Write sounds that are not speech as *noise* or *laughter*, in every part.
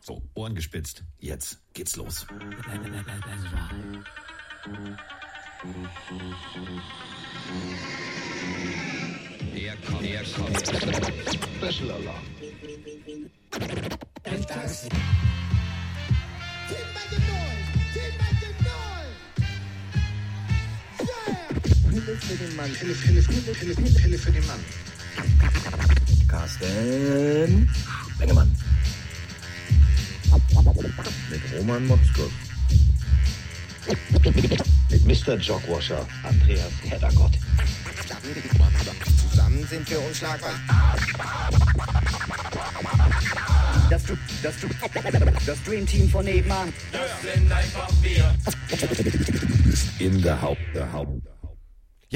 So, Ohren gespitzt. Jetzt geht's los. Er kommt, er kommt. Special Alarm. Pille für den Mann. Pille, Pille, Pille, Pille, Pille für den Mann. Carsten Bengemann. Mit Roman Motzkus. Mit Mr. Jogwasher, Andreas Heddergott. Zusammen sind wir unschlagbar. Das, das, das Dream Team von nebenan. In der Haupt, der Haupt.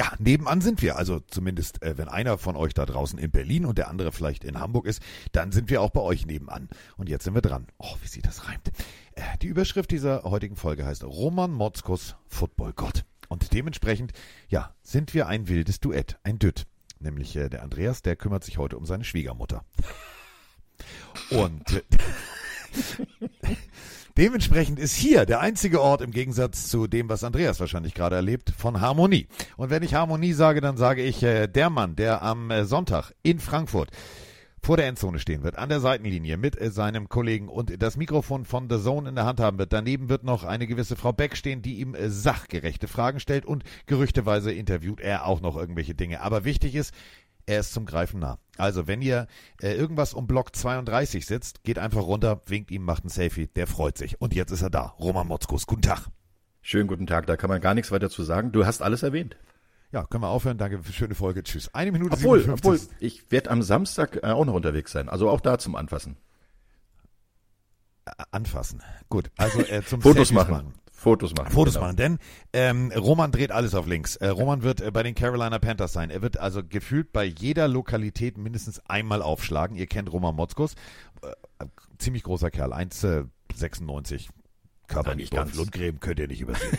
Ja, nebenan sind wir. Also zumindest, äh, wenn einer von euch da draußen in Berlin und der andere vielleicht in Hamburg ist, dann sind wir auch bei euch nebenan. Und jetzt sind wir dran. Oh, wie sie das reimt. Äh, die Überschrift dieser heutigen Folge heißt Roman Motzkus, Footballgott. Und dementsprechend, ja, sind wir ein wildes Duett, ein Dütt. Nämlich äh, der Andreas, der kümmert sich heute um seine Schwiegermutter. Und äh, *laughs* dementsprechend ist hier der einzige Ort im Gegensatz zu dem, was Andreas wahrscheinlich gerade erlebt, von Harmonie. Und wenn ich Harmonie sage, dann sage ich äh, der Mann, der am äh, Sonntag in Frankfurt vor der Endzone stehen wird, an der Seitenlinie mit äh, seinem Kollegen und das Mikrofon von The Zone in der Hand haben wird. Daneben wird noch eine gewisse Frau Beck stehen, die ihm äh, sachgerechte Fragen stellt und gerüchteweise interviewt er auch noch irgendwelche Dinge. Aber wichtig ist, er ist zum Greifen nah. Also, wenn ihr äh, irgendwas um Block 32 sitzt, geht einfach runter, winkt ihm, macht ein Selfie, der freut sich. Und jetzt ist er da. Roman Motzkus, guten Tag. Schönen guten Tag, da kann man gar nichts weiter zu sagen. Du hast alles erwähnt. Ja, können wir aufhören. Danke für schöne Folge. Tschüss. Eine Minute Obwohl, 57. obwohl ich werde am Samstag äh, auch noch unterwegs sein. Also auch da zum Anfassen. Äh, Anfassen. Gut, also äh, zum Fotos Selfies machen. Fotos machen. Fotos genau. machen, denn ähm, Roman dreht alles auf links. Äh, Roman wird äh, bei den Carolina Panthers sein. Er wird also gefühlt bei jeder Lokalität mindestens einmal aufschlagen. Ihr kennt Roman Motzkus. Äh, ziemlich großer Kerl, 1,96. Körper Nein, nicht ganz. Lundgräben könnt ihr nicht übersehen.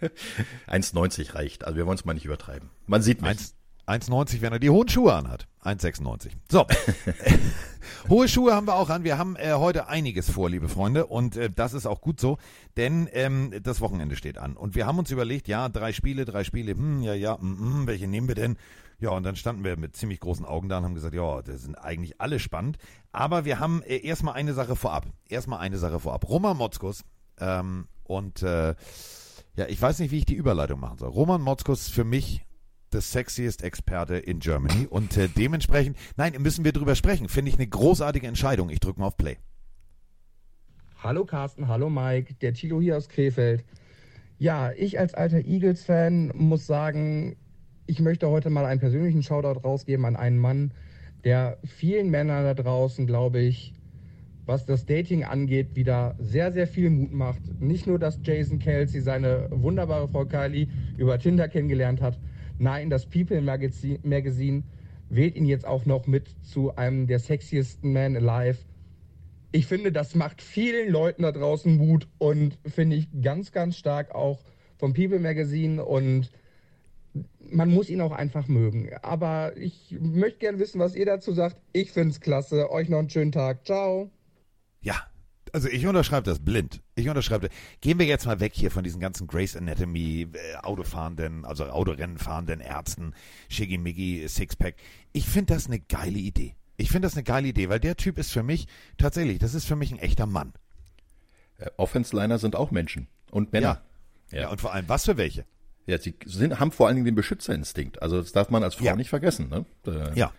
*laughs* 1,90 reicht. Also wir wollen es mal nicht übertreiben. Man sieht mich. 1 1,90, wenn er die hohen Schuhe anhat. 1,96. So. *laughs* *laughs* Hohe Schuhe haben wir auch an. Wir haben äh, heute einiges vor, liebe Freunde. Und äh, das ist auch gut so, denn ähm, das Wochenende steht an. Und wir haben uns überlegt, ja, drei Spiele, drei Spiele, hm, ja, ja, hm, hm, welche nehmen wir denn? Ja, und dann standen wir mit ziemlich großen Augen da und haben gesagt, ja, das sind eigentlich alle spannend. Aber wir haben äh, erstmal eine Sache vorab. Erstmal eine Sache vorab. Roman Motzkus ähm, und äh, ja, ich weiß nicht, wie ich die Überleitung machen soll. Roman Motzkus für mich the sexiest Experte in Germany und äh, dementsprechend, nein, müssen wir drüber sprechen. Finde ich eine großartige Entscheidung. Ich drücke mal auf Play. Hallo Carsten, hallo Mike, der Tilo hier aus Krefeld. Ja, ich als alter Eagles-Fan muss sagen, ich möchte heute mal einen persönlichen Shoutout rausgeben an einen Mann, der vielen Männern da draußen, glaube ich, was das Dating angeht, wieder sehr, sehr viel Mut macht. Nicht nur, dass Jason Kelsey seine wunderbare Frau Kylie über Tinder kennengelernt hat. Nein, das People Magazine, wählt ihn jetzt auch noch mit zu einem der sexiesten Men alive. Ich finde, das macht vielen Leuten da draußen Mut und finde ich ganz, ganz stark auch vom People Magazine und man muss ihn auch einfach mögen. Aber ich möchte gerne wissen, was ihr dazu sagt. Ich finde es klasse. Euch noch einen schönen Tag. Ciao. Ja, also ich unterschreibe das blind. Ich unterschreibe. Gehen wir jetzt mal weg hier von diesen ganzen Grace Anatomy äh, Autofahrenden, also Autorennen fahrenden Ärzten, Shiggy-Miggy, Sixpack. Ich finde das eine geile Idee. Ich finde das eine geile Idee, weil der Typ ist für mich tatsächlich, das ist für mich ein echter Mann. Äh, Offense-Liner sind auch Menschen und Männer. Ja. ja. und vor allem, was für welche? Ja, sie sind, haben vor allen Dingen den Beschützerinstinkt. Also das darf man als Frau Ja. nicht vergessen. Ne? Äh, Ja.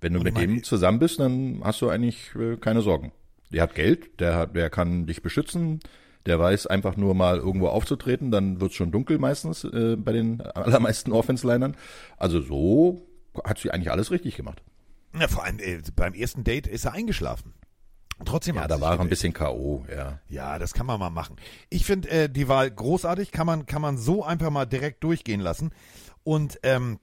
Wenn du Und mit dem zusammen bist, dann hast du eigentlich äh, keine Sorgen. Der hat Geld, der, hat, der kann dich beschützen, der weiß einfach nur mal irgendwo aufzutreten, dann wird's schon dunkel meistens äh, bei den *laughs* allermeisten Offense-Linern. Also so hat sie eigentlich alles richtig gemacht. Ja, vor allem äh, beim ersten Date ist er eingeschlafen. Trotzdem Ja, da war er ein bisschen K.O., ja. Ja, das kann man mal machen. Ich finde äh, die Wahl großartig, kann man, kann man so einfach mal direkt durchgehen lassen. Und ähm,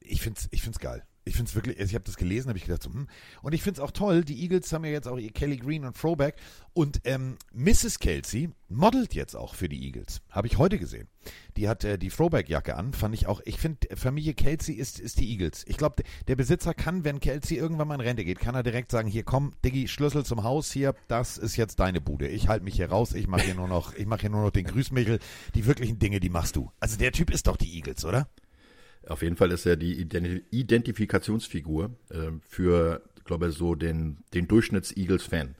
ich find's, ich find's geil. Ich finde es wirklich, ich habe das gelesen, habe ich gedacht, so, hm. und ich finde es auch toll, die Eagles haben ja jetzt auch ihr Kelly Green und Throwback und ähm, Mrs. Kelsey modelt jetzt auch für die Eagles. Habe ich heute gesehen. Die hat äh, die Throwback-Jacke an, fand ich auch, ich finde, Familie Kelsey ist, ist die Eagles. Ich glaube, der Besitzer kann, wenn Kelsey irgendwann mal in Rente geht, kann er direkt sagen, hier komm, Diggi, Schlüssel zum Haus, hier, das ist jetzt deine Bude. Ich halte mich hier raus, ich mache hier nur noch, ich mache hier nur noch den Grüßmichel. Die wirklichen Dinge, die machst du. Also der Typ ist doch die Eagles, oder? Auf jeden Fall ist er die Ident- Identifikationsfigur äh, für, glaube ich, so den, den Durchschnitts-Eagles-Fan.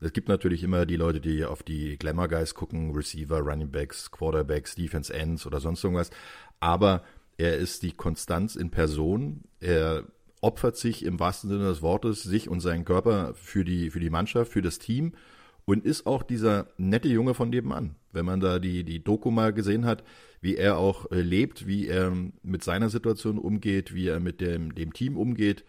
Es gibt natürlich immer die Leute, die auf die Glamour Guys gucken, Receiver, Running Backs, Quarterbacks, Defense Ends oder sonst irgendwas. Aber er ist die Konstanz in Person. Er opfert sich im wahrsten Sinne des Wortes, sich und seinen Körper für die, für die Mannschaft, für das Team und ist auch dieser nette Junge von nebenan. Wenn man da die, die Doku mal gesehen hat, wie er auch äh, lebt, wie er mit seiner Situation umgeht, wie er mit dem, dem Team umgeht.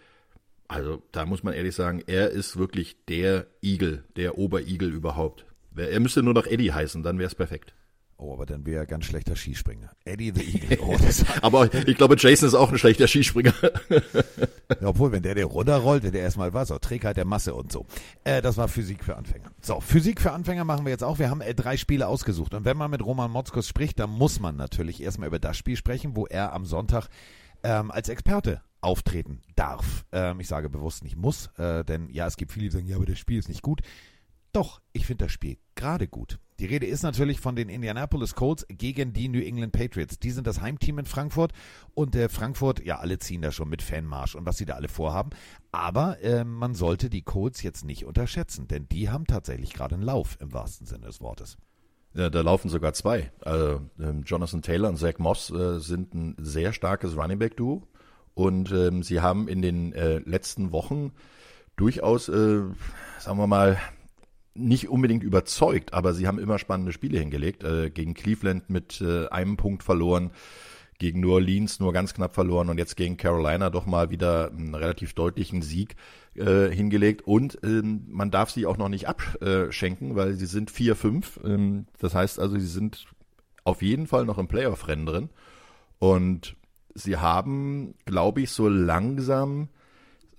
Also da muss man ehrlich sagen, er ist wirklich der Igel, der Oberigel überhaupt. Er müsste nur noch Eddie heißen, dann wäre es perfekt. Oh, aber dann wäre er ganz schlechter Skispringer. Eddie the *laughs* Eagle. Oh, Aber ich glaube, Jason ist auch ein schlechter Skispringer. ja, obwohl, wenn der der runterrollt, der erstmal was, auch Trägheit der Masse und so. Äh, das war Physik für Anfänger. So, Physik für Anfänger machen wir jetzt auch. Wir haben äh, drei Spiele ausgesucht. Und wenn man mit Roman Motzkos spricht, dann muss man natürlich erstmal über das Spiel sprechen, wo er am Sonntag ähm, als Experte auftreten darf. Ähm, ich sage bewusst nicht muss, äh, denn ja, es gibt viele, die sagen, ja, aber das Spiel ist nicht gut. Doch, ich finde das Spiel gerade gut. Die Rede ist natürlich von den Indianapolis Colts gegen die New England Patriots. Die sind das Heimteam in Frankfurt und äh, Frankfurt, ja, alle ziehen da schon mit Fanmarsch und was sie da alle vorhaben. Aber äh, man sollte die Colts jetzt nicht unterschätzen, denn die haben tatsächlich gerade einen Lauf im wahrsten Sinne des Wortes. Ja, da laufen sogar zwei. Also, ähm, Jonathan Taylor und Zach Moss äh, sind ein sehr starkes Running Back Duo und ähm, sie haben in den äh, letzten Wochen durchaus, äh, sagen wir mal, nicht unbedingt überzeugt, aber sie haben immer spannende Spiele hingelegt. Äh, gegen Cleveland mit äh, einem Punkt verloren, gegen New Orleans nur ganz knapp verloren und jetzt gegen Carolina doch mal wieder einen relativ deutlichen Sieg äh, hingelegt. Und ähm, man darf sie auch noch nicht abschenken, weil sie sind 4-5. Ähm, das heißt also, sie sind auf jeden Fall noch im Playoff-Rennen drin. Und sie haben, glaube ich, so langsam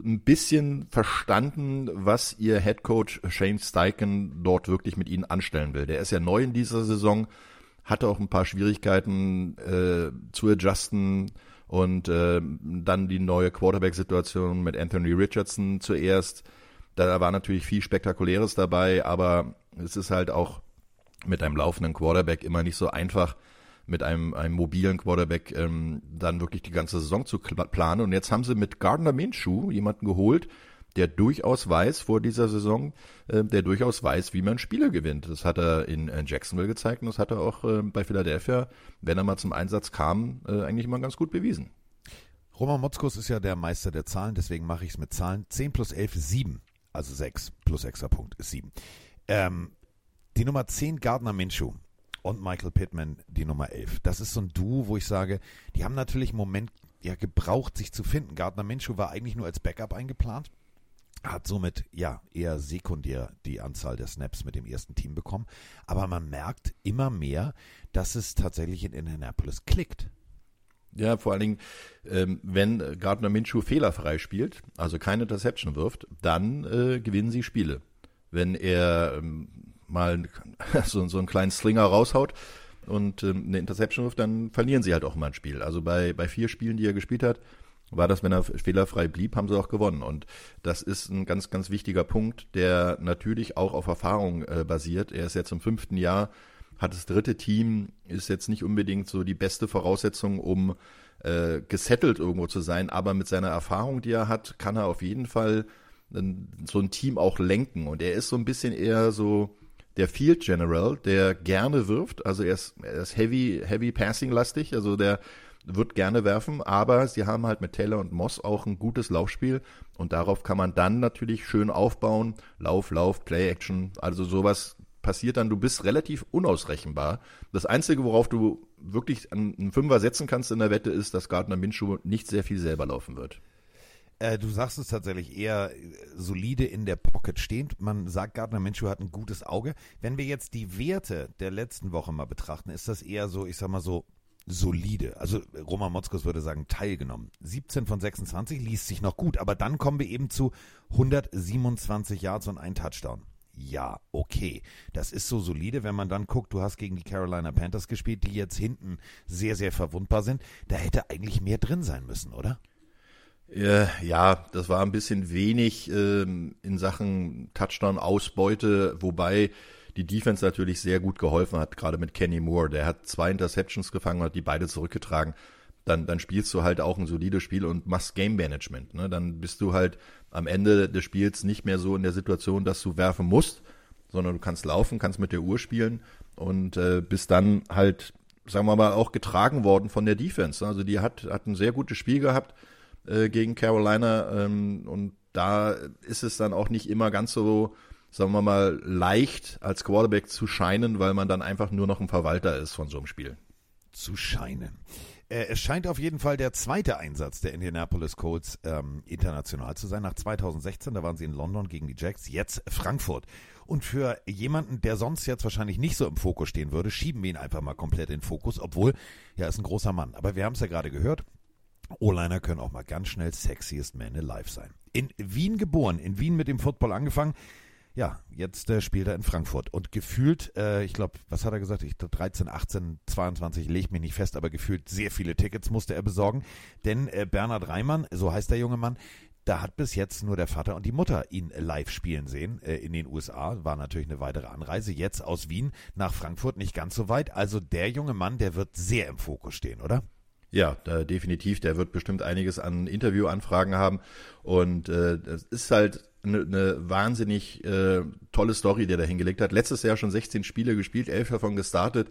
ein bisschen verstanden, was ihr Head Coach Shane Steichen dort wirklich mit ihnen anstellen will. Der ist ja neu in dieser Saison, hatte auch ein paar Schwierigkeiten äh, zu adjusten und äh, dann die neue Quarterback-Situation mit Anthony Richardson zuerst. Da war natürlich viel Spektakuläres dabei, aber es ist halt auch mit einem laufenden Quarterback immer nicht so einfach, mit einem, einem mobilen Quarterback ähm, dann wirklich die ganze Saison zu planen. Und jetzt haben sie mit Gardner Minshew jemanden geholt, der durchaus weiß vor dieser Saison, äh, der durchaus weiß, wie man Spiele gewinnt. Das hat er in äh, Jacksonville gezeigt und das hat er auch äh, bei Philadelphia, wenn er mal zum Einsatz kam, äh, eigentlich mal ganz gut bewiesen. Roman Motzkos ist ja der Meister der Zahlen, deswegen mache ich es mit Zahlen. 10 plus 11 ist 7, also 6 plus extra Punkt ist 7. Ähm, die Nummer 10 Gardner Minshew und Michael Pittman die Nummer 11. Das ist so ein Duo, wo ich sage, die haben natürlich einen Moment ja gebraucht, sich zu finden. Gardner Minshew war eigentlich nur als Backup eingeplant, hat somit ja eher sekundär die Anzahl der Snaps mit dem ersten Team bekommen. Aber man merkt immer mehr, dass es tatsächlich in Indianapolis klickt. Ja, vor allen Dingen, ähm, wenn Gardner Minshew fehlerfrei spielt, also keine Interception wirft, dann äh, gewinnen sie Spiele. Wenn er ähm, mal *laughs* so, so einen kleinen Slinger raushaut und ähm, eine Interception wirft, dann verlieren sie halt auch mal ein Spiel. Also bei, bei vier Spielen, die er gespielt hat, war das, wenn er fehlerfrei blieb, haben sie auch gewonnen. Und das ist ein ganz, ganz wichtiger Punkt, der natürlich auch auf Erfahrung äh, basiert. Er ist jetzt im fünften Jahr, hat das dritte Team, ist jetzt nicht unbedingt so die beste Voraussetzung, um äh, gesettelt irgendwo zu sein, aber mit seiner Erfahrung, die er hat, kann er auf jeden Fall ein, so ein Team auch lenken. Und er ist so ein bisschen eher so der Field General, der gerne wirft. Also er ist, er ist heavy, heavy passing lastig. Also der wird gerne werfen, aber sie haben halt mit Taylor und Moss auch ein gutes Laufspiel und darauf kann man dann natürlich schön aufbauen. Lauf, Lauf, Play Action, also sowas passiert dann, du bist relativ unausrechenbar. Das Einzige, worauf du wirklich einen Fünfer setzen kannst in der Wette, ist, dass Gardner Minshew nicht sehr viel selber laufen wird. Äh, du sagst es tatsächlich eher äh, solide in der Pocket stehend. Man sagt, Gardner Minshew hat ein gutes Auge. Wenn wir jetzt die Werte der letzten Woche mal betrachten, ist das eher so, ich sag mal so, solide. Also Roman Motzkos würde sagen, teilgenommen. 17 von 26 liest sich noch gut, aber dann kommen wir eben zu 127 Yards und ein Touchdown. Ja, okay. Das ist so solide, wenn man dann guckt, du hast gegen die Carolina Panthers gespielt, die jetzt hinten sehr, sehr verwundbar sind. Da hätte eigentlich mehr drin sein müssen, oder? Äh, ja, das war ein bisschen wenig ähm, in Sachen Touchdown-Ausbeute, wobei die Defense natürlich sehr gut geholfen hat, gerade mit Kenny Moore. Der hat zwei Interceptions gefangen und hat die beide zurückgetragen. Dann, dann spielst du halt auch ein solides Spiel und machst Game Management. Ne? Dann bist du halt am Ende des Spiels nicht mehr so in der Situation, dass du werfen musst, sondern du kannst laufen, kannst mit der Uhr spielen und äh, bist dann halt, sagen wir mal, auch getragen worden von der Defense. Also die hat, hat ein sehr gutes Spiel gehabt äh, gegen Carolina ähm, und da ist es dann auch nicht immer ganz so sagen wir mal, leicht als Quarterback zu scheinen, weil man dann einfach nur noch ein Verwalter ist von so einem Spiel. Zu scheinen. Äh, es scheint auf jeden Fall der zweite Einsatz der Indianapolis Colts ähm, international zu sein. Nach 2016, da waren sie in London gegen die Jacks, jetzt Frankfurt. Und für jemanden, der sonst jetzt wahrscheinlich nicht so im Fokus stehen würde, schieben wir ihn einfach mal komplett in den Fokus, obwohl, ja, ist ein großer Mann. Aber wir haben es ja gerade gehört, O-Liner können auch mal ganz schnell sexiest man alive sein. In Wien geboren, in Wien mit dem Football angefangen, ja, jetzt äh, spielt er in Frankfurt und gefühlt, äh, ich glaube, was hat er gesagt? Ich 13, 18, 22, leg mich nicht fest, aber gefühlt sehr viele Tickets musste er besorgen, denn äh, Bernhard Reimann, so heißt der junge Mann, da hat bis jetzt nur der Vater und die Mutter ihn live spielen sehen äh, in den USA. War natürlich eine weitere Anreise. Jetzt aus Wien nach Frankfurt nicht ganz so weit. Also der junge Mann, der wird sehr im Fokus stehen, oder? Ja, da, definitiv. Der wird bestimmt einiges an Interviewanfragen haben. Und äh, das ist halt eine, eine wahnsinnig äh, tolle Story, die er da hingelegt hat. Letztes Jahr schon 16 Spiele gespielt, elf davon gestartet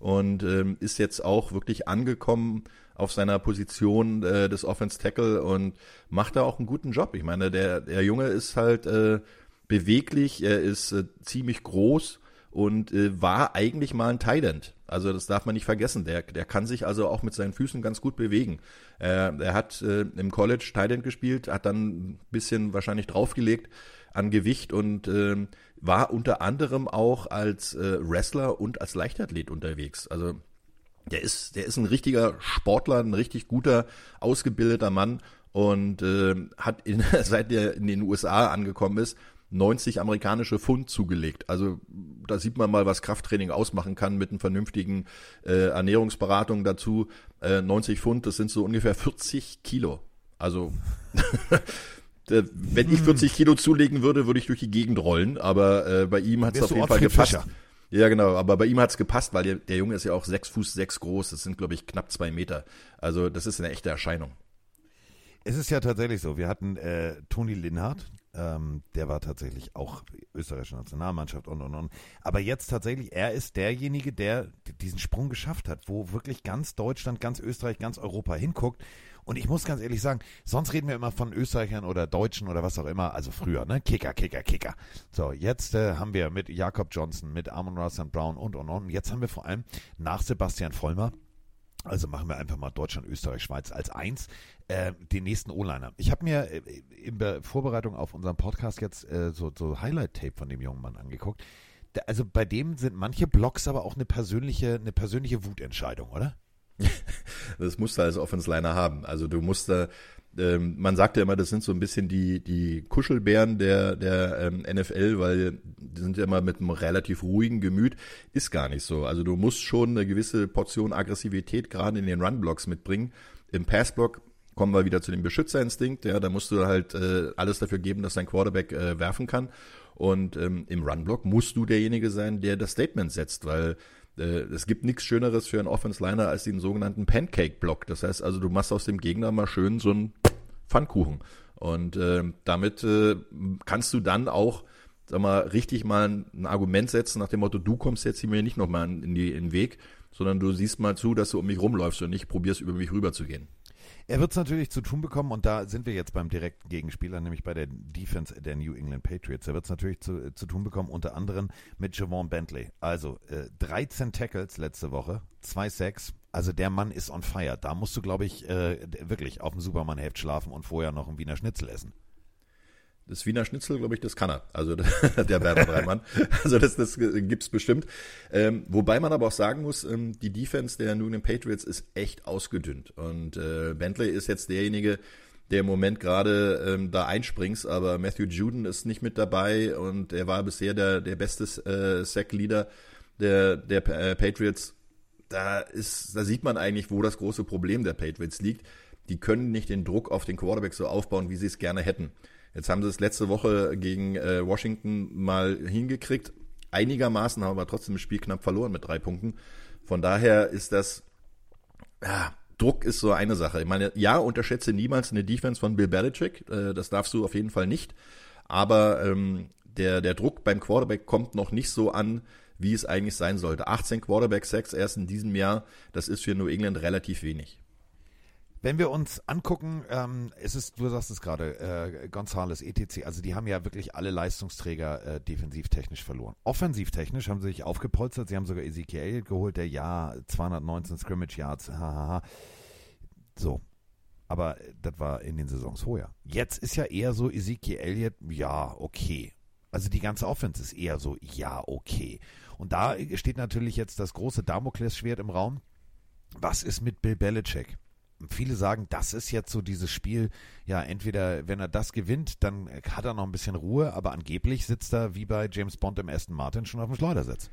und ähm, ist jetzt auch wirklich angekommen auf seiner Position äh, des Offense Tackle und macht da auch einen guten Job. Ich meine, der, der Junge ist halt äh, beweglich, er ist äh, ziemlich groß und äh, war eigentlich mal ein Thailand. Also das darf man nicht vergessen. Der, der kann sich also auch mit seinen Füßen ganz gut bewegen. Äh, er hat äh, im College Thailand gespielt, hat dann ein bisschen wahrscheinlich draufgelegt an Gewicht und äh, war unter anderem auch als äh, Wrestler und als Leichtathlet unterwegs. Also der ist, der ist ein richtiger Sportler, ein richtig guter, ausgebildeter Mann und äh, hat in, *laughs* seit er in den USA angekommen ist, 90 amerikanische Pfund zugelegt. Also da sieht man mal, was Krafttraining ausmachen kann mit einer vernünftigen äh, Ernährungsberatung dazu. Äh, 90 Pfund, das sind so ungefähr 40 Kilo. Also *laughs* wenn ich 40 Kilo zulegen würde, würde ich durch die Gegend rollen. Aber äh, bei ihm hat es auf jeden Fall gepasst. Fischer. Ja, genau, aber bei ihm hat es gepasst, weil der, der Junge ist ja auch sechs Fuß sechs groß. Das sind, glaube ich, knapp zwei Meter. Also das ist eine echte Erscheinung. Es ist ja tatsächlich so. Wir hatten äh, Toni Linhardt, ähm, der war tatsächlich auch österreichische Nationalmannschaft und und und. Aber jetzt tatsächlich, er ist derjenige, der diesen Sprung geschafft hat, wo wirklich ganz Deutschland, ganz Österreich, ganz Europa hinguckt. Und ich muss ganz ehrlich sagen, sonst reden wir immer von Österreichern oder Deutschen oder was auch immer, also früher, ne? Kicker, Kicker, Kicker. So, jetzt äh, haben wir mit Jakob Johnson, mit Armand Russell Brown und und und. Jetzt haben wir vor allem nach Sebastian Vollmer also machen wir einfach mal Deutschland, Österreich, Schweiz als eins. Äh, den nächsten O-Liner. Ich habe mir äh, in der Vorbereitung auf unseren Podcast jetzt äh, so, so Highlight-Tape von dem jungen Mann angeguckt. Da, also bei dem sind manche Blocks aber auch eine persönliche, eine persönliche Wutentscheidung, oder? *laughs* das musst du als Offense-Liner haben. Also du musst da, ähm, man sagt ja immer, das sind so ein bisschen die, die Kuschelbären der, der ähm, NFL, weil die sind ja immer mit einem relativ ruhigen Gemüt. Ist gar nicht so. Also du musst schon eine gewisse Portion Aggressivität gerade in den Run-Blocks mitbringen. Im Pass-Block kommen wir wieder zu dem Beschützerinstinkt. Ja, da musst du halt äh, alles dafür geben, dass dein Quarterback äh, werfen kann. Und ähm, im Run-Block musst du derjenige sein, der das Statement setzt, weil äh, es gibt nichts Schöneres für einen Offense-Liner als den sogenannten Pancake-Block. Das heißt also, du machst aus dem Gegner mal schön so einen Pfannkuchen. Und äh, damit äh, kannst du dann auch, sag mal, richtig mal ein, Argument setzen nach dem Motto, du kommst jetzt hier mir nicht nochmal in, die, in den Weg, sondern du siehst mal zu, dass du um mich rumläufst und nicht probierst, über mich rüberzugehen. Er wird es natürlich zu tun bekommen und da sind wir jetzt beim direkten Gegenspieler, nämlich bei der Defense der New England Patriots. Er wird es natürlich zu, zu tun bekommen, unter anderem mit Javon Bentley. Also äh, 13 Tackles letzte Woche, 2 Sacks. Also der Mann ist on fire. Da musst du, glaube ich, äh, wirklich auf dem Superman-Heft schlafen und vorher noch ein Wiener Schnitzel essen. Das Wiener Schnitzel, glaube ich, das kann er. Also *laughs* der Werder Dreimann. Also das, das gibt's bestimmt. Ähm, wobei man aber auch sagen muss, ähm, die Defense der New England Patriots ist echt ausgedünnt. Und äh, Bentley ist jetzt derjenige, der im Moment gerade ähm, da einspringt, aber Matthew Juden ist nicht mit dabei und er war bisher der, der beste äh, Sack-Leader der, der äh, Patriots. Da ist, da sieht man eigentlich, wo das große Problem der Patriots liegt. Die können nicht den Druck auf den Quarterback so aufbauen, wie sie es gerne hätten. Jetzt haben sie es letzte Woche gegen äh, Washington mal hingekriegt. Einigermaßen haben aber trotzdem das Spiel knapp verloren mit drei Punkten. Von daher ist das, ja, Druck ist so eine Sache. Ich meine, ja, unterschätze niemals eine Defense von Bill Belichick. Äh, das darfst du auf jeden Fall nicht. Aber ähm, der, der Druck beim Quarterback kommt noch nicht so an, wie es eigentlich sein sollte. 18 Quarterback-Sacks erst in diesem Jahr, das ist für New England relativ wenig. Wenn wir uns angucken, ähm, es ist, du sagst es gerade, äh, Gonzales, ETC, also die haben ja wirklich alle Leistungsträger äh, defensivtechnisch verloren. Offensivtechnisch haben sie sich aufgepolstert, sie haben sogar Ezekiel geholt, der ja 219 Scrimmage Yards, hahaha. So. Aber das war in den Saisons vorher. Jetzt ist ja eher so Ezekiel Elliott, ja, okay. Also die ganze Offense ist eher so, ja, okay. Und da steht natürlich jetzt das große Damoklesschwert im Raum. Was ist mit Bill Belichick? Viele sagen, das ist jetzt so dieses Spiel, ja, entweder wenn er das gewinnt, dann hat er noch ein bisschen Ruhe, aber angeblich sitzt er wie bei James Bond im Aston Martin schon auf dem Schleudersitz.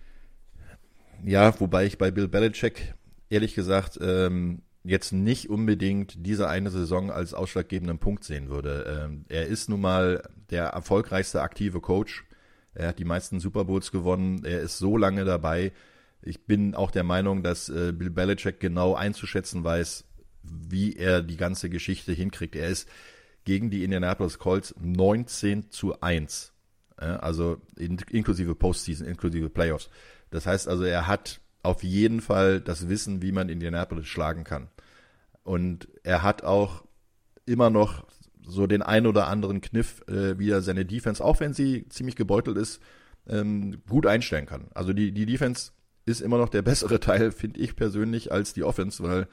Ja, wobei ich bei Bill Belichick ehrlich gesagt ähm, jetzt nicht unbedingt diese eine Saison als ausschlaggebenden Punkt sehen würde. Ähm, er ist nun mal der erfolgreichste aktive Coach. Er hat die meisten Super Bowls gewonnen. Er ist so lange dabei. Ich bin auch der Meinung, dass äh, Bill Belichick genau einzuschätzen weiß, wie er die ganze Geschichte hinkriegt. Er ist gegen die Indianapolis Colts 19 zu 1. Also in, inklusive Postseason, inklusive Playoffs. Das heißt also, er hat auf jeden Fall das Wissen, wie man Indianapolis schlagen kann. Und er hat auch immer noch so den ein oder anderen Kniff, äh, wie er seine Defense, auch wenn sie ziemlich gebeutelt ist, ähm, gut einstellen kann. Also die, die Defense ist immer noch der bessere Teil, *laughs* finde ich persönlich, als die Offense, weil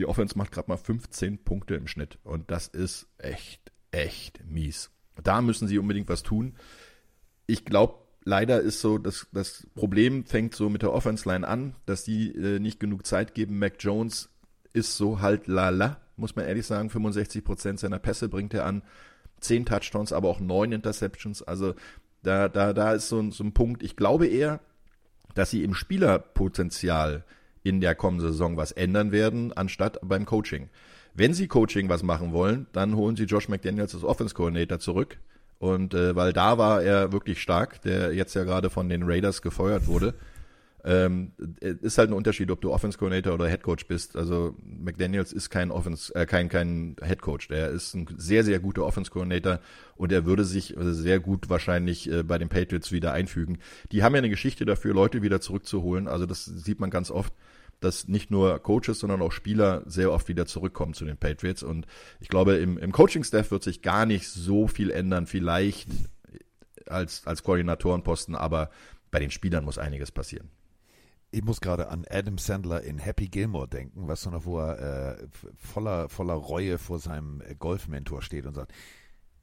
die Offense macht gerade mal 15 Punkte im Schnitt. Und das ist echt, echt mies. Da müssen sie unbedingt was tun. Ich glaube, leider ist so, dass das Problem fängt so mit der Offense-Line an, dass die äh, nicht genug Zeit geben. Mac Jones ist so halt lala, muss man ehrlich sagen. 65 Prozent seiner Pässe bringt er an. 10 Touchdowns, aber auch 9 Interceptions. Also da, da, da ist so, so ein Punkt. Ich glaube eher, dass sie im Spielerpotenzial in der kommenden Saison was ändern werden, anstatt beim Coaching. Wenn sie Coaching was machen wollen, dann holen sie Josh McDaniels als Offense Coordinator zurück. Und äh, weil da war er wirklich stark, der jetzt ja gerade von den Raiders gefeuert wurde. Ähm, ist halt ein Unterschied, ob du Offense Coordinator oder Head Coach bist. Also McDaniels ist kein Offense, äh, kein kein Head Coach. Der ist ein sehr sehr guter Offense Coordinator und er würde sich sehr gut wahrscheinlich äh, bei den Patriots wieder einfügen. Die haben ja eine Geschichte dafür, Leute wieder zurückzuholen. Also das sieht man ganz oft dass nicht nur Coaches, sondern auch Spieler sehr oft wieder zurückkommen zu den Patriots. Und ich glaube, im, im Coaching-Staff wird sich gar nicht so viel ändern, vielleicht als, als Koordinatorenposten, aber bei den Spielern muss einiges passieren. Ich muss gerade an Adam Sandler in Happy Gilmore denken, was so noch, wo er äh, voller, voller Reue vor seinem Golfmentor steht und sagt,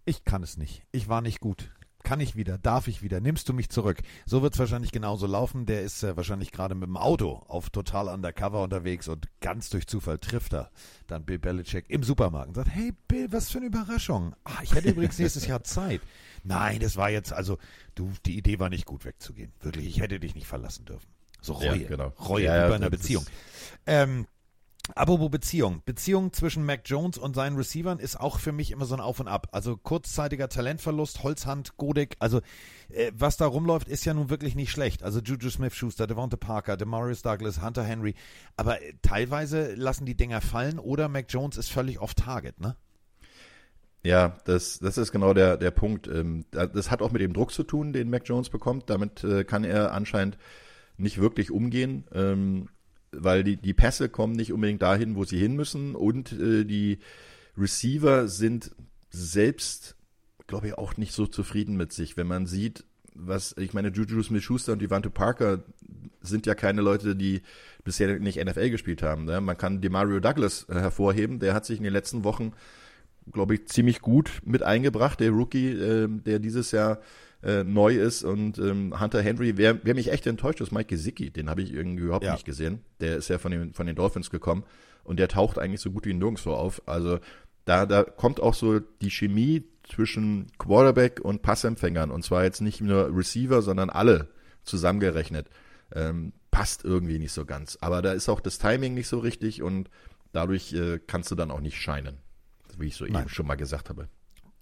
ich kann es nicht, ich war nicht gut, kann ich wieder? Darf ich wieder? Nimmst du mich zurück? So wird es wahrscheinlich genauso laufen. Der ist äh, wahrscheinlich gerade mit dem Auto auf total undercover unterwegs und ganz durch Zufall trifft er dann Bill Belichick im Supermarkt und sagt, hey Bill, was für eine Überraschung. Ah, ich hätte übrigens nächstes Jahr Zeit. Nein, das war jetzt, also, du, die Idee war nicht gut wegzugehen. Wirklich, ich hätte dich nicht verlassen dürfen. So Reue, ja, genau. Reue ja, über ja, einer Beziehung. Ähm, Apropos Beziehung. Beziehung zwischen Mac Jones und seinen Receivern ist auch für mich immer so ein Auf und Ab. Also kurzzeitiger Talentverlust, Holzhand, Godek. Also äh, was da rumläuft, ist ja nun wirklich nicht schlecht. Also Juju Smith-Schuster, Devonta Parker, Demarius Douglas, Hunter Henry. Aber äh, teilweise lassen die Dinger fallen oder Mac Jones ist völlig off-target, ne? Ja, das, das ist genau der, der Punkt. Ähm, das hat auch mit dem Druck zu tun, den Mac Jones bekommt. Damit äh, kann er anscheinend nicht wirklich umgehen. Weil die, die Pässe kommen nicht unbedingt dahin, wo sie hin müssen und äh, die Receiver sind selbst, glaube ich, auch nicht so zufrieden mit sich, wenn man sieht, was, ich meine, Juju Smith-Schuster und Devante Parker sind ja keine Leute, die bisher nicht NFL gespielt haben. Ne? Man kann Demario Douglas hervorheben, der hat sich in den letzten Wochen glaube ich, ziemlich gut mit eingebracht, der Rookie, äh, der dieses Jahr äh, neu ist. Und ähm, Hunter Henry, wer, wer mich echt enttäuscht, ist Mike Gesicki. Den habe ich irgendwie überhaupt Ja. nicht gesehen. Der ist ja von den, von den Dolphins gekommen und der taucht eigentlich so gut wie nirgendwo auf. Also da, da kommt auch so die Chemie zwischen Quarterback und Passempfängern. Und zwar jetzt nicht nur Receiver, sondern alle zusammengerechnet. Ähm, passt irgendwie nicht so ganz. Aber da ist auch das Timing nicht so richtig und dadurch äh, kannst du dann auch nicht scheinen. Wie ich so Nein. eben schon mal gesagt habe.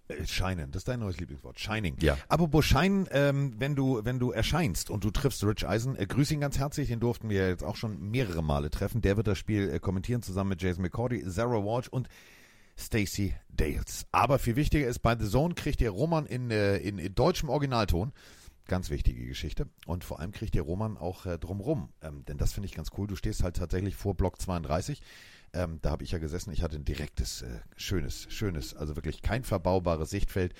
Äh, Scheinen, das ist dein neues Lieblingswort. Shining. Ja. Apropos Scheinen, ähm, wenn du, wenn du erscheinst und du triffst Rich Eisen, äh, grüß ihn ganz herzlich, den durften wir jetzt auch schon mehrere Male treffen. Der wird das Spiel äh, kommentieren zusammen mit Jason McCordy, Sarah Walsh und Stacey Dales. Aber viel wichtiger ist, bei The Zone kriegt ihr Roman in, äh, in, in deutschem Originalton. Ganz wichtige Geschichte. Und vor allem kriegt ihr Roman auch äh, drumrum. Ähm, denn das finde ich ganz cool. Du stehst halt tatsächlich vor Block 32. Ähm, da habe ich ja gesessen. Ich hatte ein direktes, äh, schönes, schönes, also wirklich kein verbaubares Sichtfeld.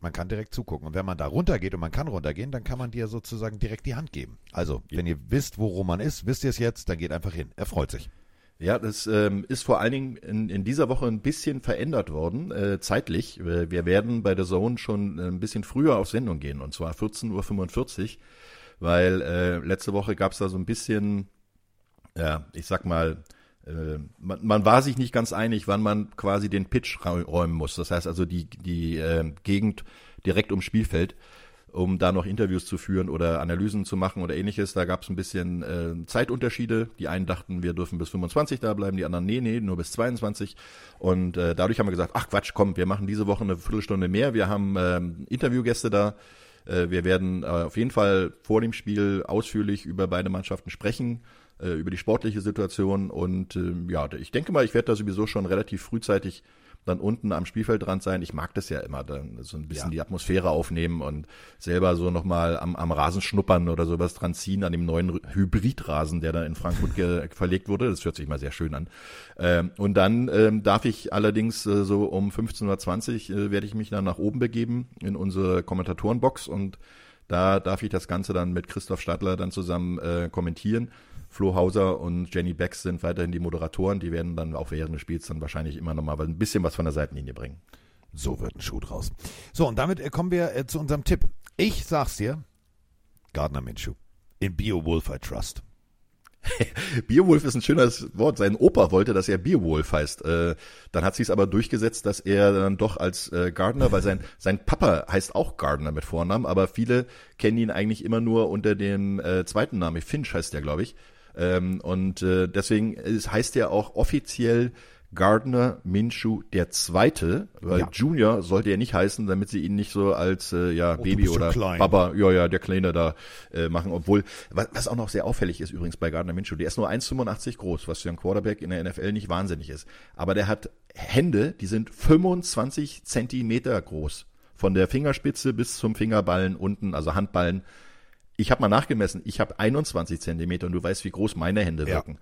Man kann direkt zugucken. Und wenn man da runtergeht und man kann runtergehen, dann kann man dir sozusagen direkt die Hand geben. Also, wenn ihr wisst, wo Roman ist, wisst ihr es jetzt, dann geht einfach hin. Er freut sich. Ja, das ähm, ist vor allen Dingen in, in dieser Woche ein bisschen verändert worden, äh, zeitlich. Wir werden bei der Zone schon äh, ein bisschen früher auf Sendung gehen, und zwar 14.45 Uhr, weil äh, letzte Woche gab es da so ein bisschen, ja, ich sag mal, äh, man, man war sich nicht ganz einig, wann man quasi den Pitch räumen muss. Das heißt also die, die äh, Gegend direkt ums Spielfeld um da noch Interviews zu führen oder Analysen zu machen oder ähnliches. Da gab es ein bisschen äh, Zeitunterschiede. Die einen dachten, wir dürfen bis 25 da bleiben, die anderen, nee, nee, nur bis 22. Und äh, dadurch haben wir gesagt, ach Quatsch, komm, wir machen diese Woche eine Viertelstunde mehr. Wir haben ähm, Interviewgäste da. Äh, wir werden äh, auf jeden Fall vor dem Spiel ausführlich über beide Mannschaften sprechen, äh, über die sportliche Situation. Und ähm, ja, ich denke mal, ich werde da sowieso schon relativ frühzeitig dann unten am Spielfeldrand sein. Ich mag das ja immer, dann so ein bisschen Ja. die Atmosphäre aufnehmen und selber so nochmal am, am Rasen schnuppern oder sowas dran ziehen, an dem neuen Hybridrasen, der da in Frankfurt *laughs* verlegt wurde. Das hört sich mal sehr schön an. Ähm, und dann ähm, darf ich allerdings äh, so um 15.20 Uhr äh, werde ich mich dann nach oben begeben in unsere Kommentatorenbox und da darf ich das Ganze dann mit Christoph Stadler dann zusammen äh, kommentieren. Flo Hauser und Jenny Becks sind weiterhin die Moderatoren. Die werden dann auch während des Spiels dann wahrscheinlich immer noch mal ein bisschen was von der Seitenlinie bringen. So wird ein Schuh draus. So, und damit äh, kommen wir äh, zu unserem Tipp. Ich sag's dir, Gardner Minshew. In Beowulf I Trust. *laughs* Beowulf ist ein schönes Wort. Sein Opa wollte, dass er Beowulf heißt. Äh, dann hat sie es aber durchgesetzt, dass er dann doch als äh, Gardner, weil sein sein Papa heißt auch Gardner mit Vornamen, aber viele kennen ihn eigentlich immer nur unter dem äh, zweiten Namen. Finch heißt der, glaube ich. Ähm, und äh, deswegen ist, heißt er auch offiziell Gardner Minshew der Zweite, weil Ja. Junior sollte er nicht heißen, damit sie ihn nicht so als äh, ja du Baby oder klein. Baba, ja ja, der Kleine da äh, machen. Obwohl, was, was auch noch sehr auffällig ist übrigens bei Gardner Minshew, der ist nur 1,85 groß, was für ein Quarterback in der NFL nicht wahnsinnig ist. Aber der hat Hände, die sind 25 Zentimeter groß. Von der Fingerspitze bis zum Fingerballen unten, also Handballen. Ich habe mal nachgemessen, ich habe 21 Zentimeter und du weißt, wie groß meine Hände Ja. wirken.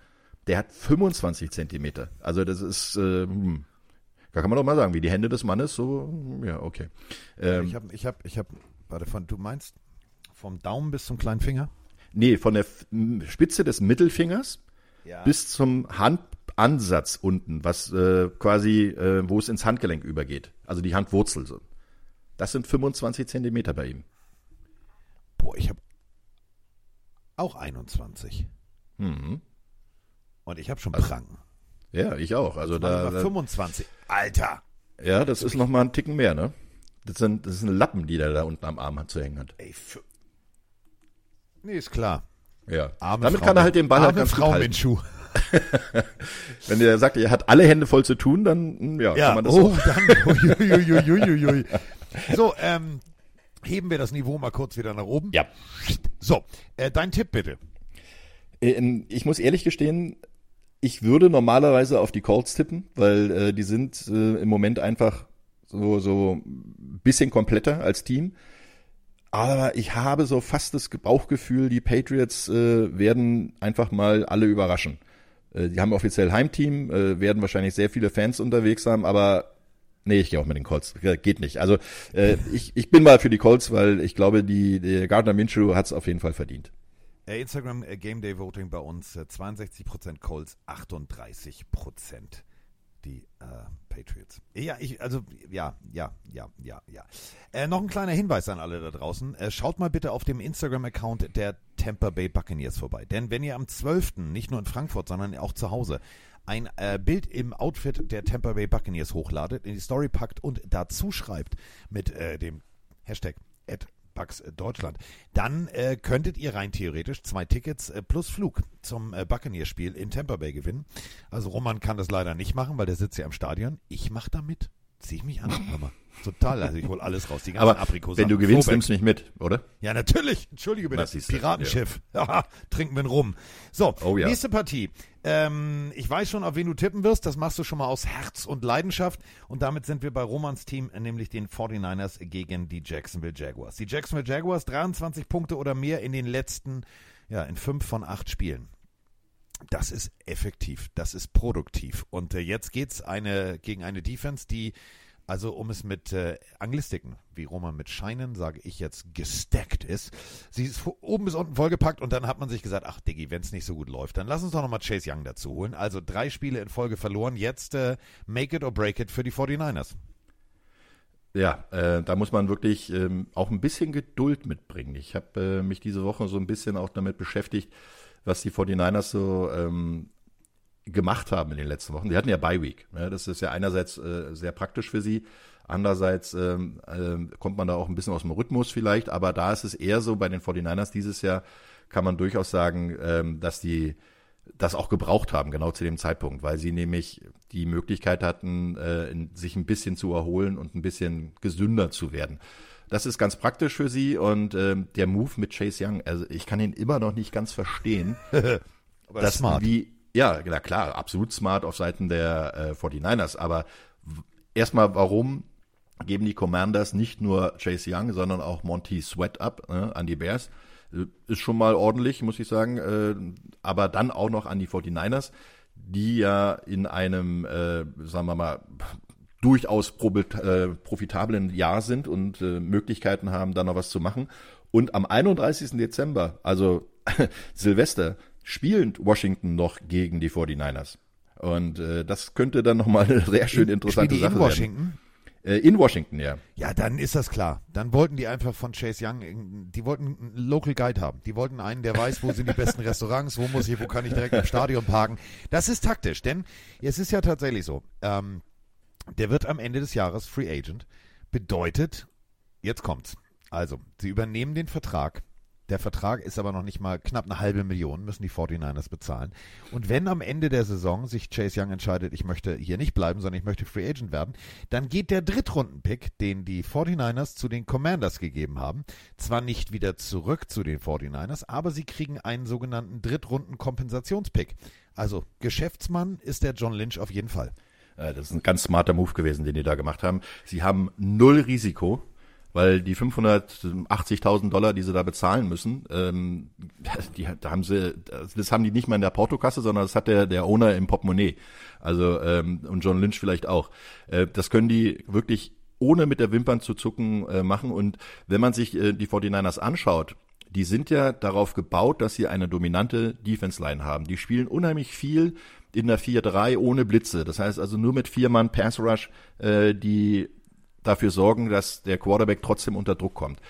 Der hat 25 Zentimeter. Also das ist, äh, hm. da kann man doch mal sagen, wie die Hände des Mannes, so, hm, ja, okay. Ähm, Ich hab, ich hab, ich hab, warte, von, du meinst vom Daumen bis zum kleinen Finger? Nee, von der F- m- Spitze des Mittelfingers Ja. bis zum Handansatz unten, was äh, quasi, äh, wo es ins Handgelenk übergeht. Also die Handwurzel so. Das sind 25 Zentimeter bei ihm. Boah, ich hab auch 21. Mhm. Und ich hab schon Pranken. Ja, ich auch. Also da, da 25. Alter. ja, das ist noch mal ein Ticken mehr, ne? Das sind, das sind Lappen, die der da unten am Arm hat zu hängen hat. Ey, für... Nee, ist klar. Ja. Arme Damit Frau kann er halt den Ball halt ganz Frau gut halten. Minshew. *laughs* Wenn der sagt, er hat alle Hände voll zu tun, dann hm, ja, Ja, kann man das oh, auch. dann. *laughs* Uiuiuiuiui. So, ähm, heben wir das Niveau mal kurz wieder nach oben. Ja. So, äh, dein Tipp bitte. Ähm, Ich muss ehrlich gestehen, ich würde normalerweise auf die Colts tippen, weil äh, die sind äh, im Moment einfach so so ein bisschen kompletter als Team. Aber ich habe so fast das Bauchgefühl, die Patriots äh, werden einfach mal alle überraschen. Äh, die haben offiziell Heimteam, äh, werden wahrscheinlich sehr viele Fans unterwegs haben, aber nee, ich gehe auch mit den Colts. Geht nicht. Also äh, ich, ich bin mal für die Colts, weil ich glaube, die, die Gardner Minshew hat es auf jeden Fall verdient. Äh, Instagram äh, Game Day Voting bei uns äh, 62% Colts, 38% die äh, Patriots. Ja, ich, also, ja, ja, ja, ja, ja. Äh, noch ein kleiner Hinweis an alle da draußen. Äh, schaut mal bitte auf dem Instagram-Account der Tampa Bay Buccaneers vorbei. Denn wenn ihr am 12., nicht nur in Frankfurt, sondern auch zu Hause, ein äh, Bild im Outfit der Tampa Bay Buccaneers hochladet, in die Story packt und dazu schreibt mit äh, dem Hashtag Bucks Deutschland, dann äh, könntet ihr rein theoretisch zwei Tickets äh, plus Flug zum äh, Buccaneers-Spiel in Tampa Bay gewinnen. Also Roman kann das leider nicht machen, weil der sitzt ja im Stadion. Ich mache da mit. Zieh ich mich an. Mal. Total, also ich hole alles raus. Die ganzen Aber Aprikosen. wenn du gewinnst, Vorbeck. nimmst du nicht mit, oder? Ja, natürlich. Entschuldige bitte. Du? Piratenschiff. *laughs* Haha, Trinken wir einen rum. So, Oh ja. nächste Partie. Ähm, ich weiß schon, auf wen du tippen wirst. Das machst du schon mal aus Herz und Leidenschaft. Und damit sind wir bei Romans Team, nämlich den 49ers gegen die Jacksonville Jaguars. Die Jacksonville Jaguars 23 Punkte oder mehr in den letzten, ja, in fünf von acht Spielen. Das ist effektiv, das ist produktiv. Und äh, jetzt geht's eine, gegen eine Defense, die, also um es mit äh, Anglistiken, wie Roman mit Scheinen, sage ich jetzt, gestackt ist. Sie ist oben bis unten vollgepackt und dann hat man sich gesagt, ach Diggi, wenn es nicht so gut läuft, dann lass uns doch nochmal Chase Young dazu holen. Also drei Spiele in Folge verloren, jetzt äh, make it or break it für die 49ers. Ja, äh, da muss man wirklich ähm, auch ein bisschen Geduld mitbringen. Ich habe äh, mich diese Woche so ein bisschen auch damit beschäftigt, was die 49ers so ähm, gemacht haben in den letzten Wochen. Die hatten ja Bye Week. Ne? Das ist ja einerseits äh, sehr praktisch für sie, andererseits ähm, ähm, kommt man da auch ein bisschen aus dem Rhythmus vielleicht, aber da ist es eher so bei den 49ers dieses Jahr kann man durchaus sagen, ähm, dass die das auch gebraucht haben, genau zu dem Zeitpunkt, weil sie nämlich die Möglichkeit hatten, äh, sich ein bisschen zu erholen und ein bisschen gesünder zu werden. Das ist ganz praktisch für sie und ähm, der Move mit Chase Young, also ich kann ihn immer noch nicht ganz verstehen. *laughs* Aber dass smart. Wie, ja, na klar, absolut smart auf Seiten der äh, 49ers, aber erstmal, warum geben die Commanders nicht nur Chase Young, sondern auch Monty Sweat ab äh, an die Bears? Äh, Ist schon mal ordentlich, muss ich sagen, äh, aber dann auch noch an die 49ers, die ja in einem, äh, sagen wir mal, durchaus probit, äh, profitablen Jahr sind und äh, Möglichkeiten haben, da noch was zu machen. Und am 31. Dezember, also *laughs* Silvester, spielt Washington noch gegen die 49ers. Und äh, das könnte dann nochmal eine sehr schön interessante Sache in Washington? werden. Äh, in Washington, ja. Ja, dann ist das klar. Dann wollten die einfach von Chase Young, die wollten einen Local Guide haben. Die wollten einen, der weiß, wo sind die besten Restaurants, wo muss ich, wo kann ich direkt im Stadion parken. Das ist taktisch, denn es ist ja tatsächlich so. Ähm, der wird am Ende des Jahres Free Agent. Bedeutet, jetzt kommt's. Also, sie übernehmen den Vertrag. Der Vertrag ist aber noch nicht mal knapp eine halbe Million, müssen die 49ers bezahlen. Und wenn am Ende der Saison sich Chase Young entscheidet, ich möchte hier nicht bleiben, sondern ich möchte Free Agent werden, dann geht der Drittrunden-Pick, den die 49ers zu den Commanders gegeben haben, zwar nicht wieder zurück zu den 49ers, aber sie kriegen einen sogenannten Drittrunden-Kompensationspick. Also Geschäftsmann ist der John Lynch auf jeden Fall. Äh, Das ist ein ganz smarter Move gewesen, den die da gemacht haben. Sie haben null Risiko, weil die 580.000 Dollar, die sie da bezahlen müssen, ähm, *laughs* die, da haben sie, das haben die nicht mal in der Portokasse, sondern das hat der, der Owner im Portemonnaie. Also, ähm, und John Lynch vielleicht auch. Äh, das können die wirklich ohne mit der Wimpern zu zucken äh, machen. Und wenn man sich die 49ers anschaut, die sind ja darauf gebaut, dass sie eine dominante Defense-Line haben. Die spielen unheimlich viel in der 4-3 ohne Blitze. Das heißt also nur mit vier Mann Pass Rush, äh, die dafür sorgen, dass der Quarterback trotzdem unter Druck kommt.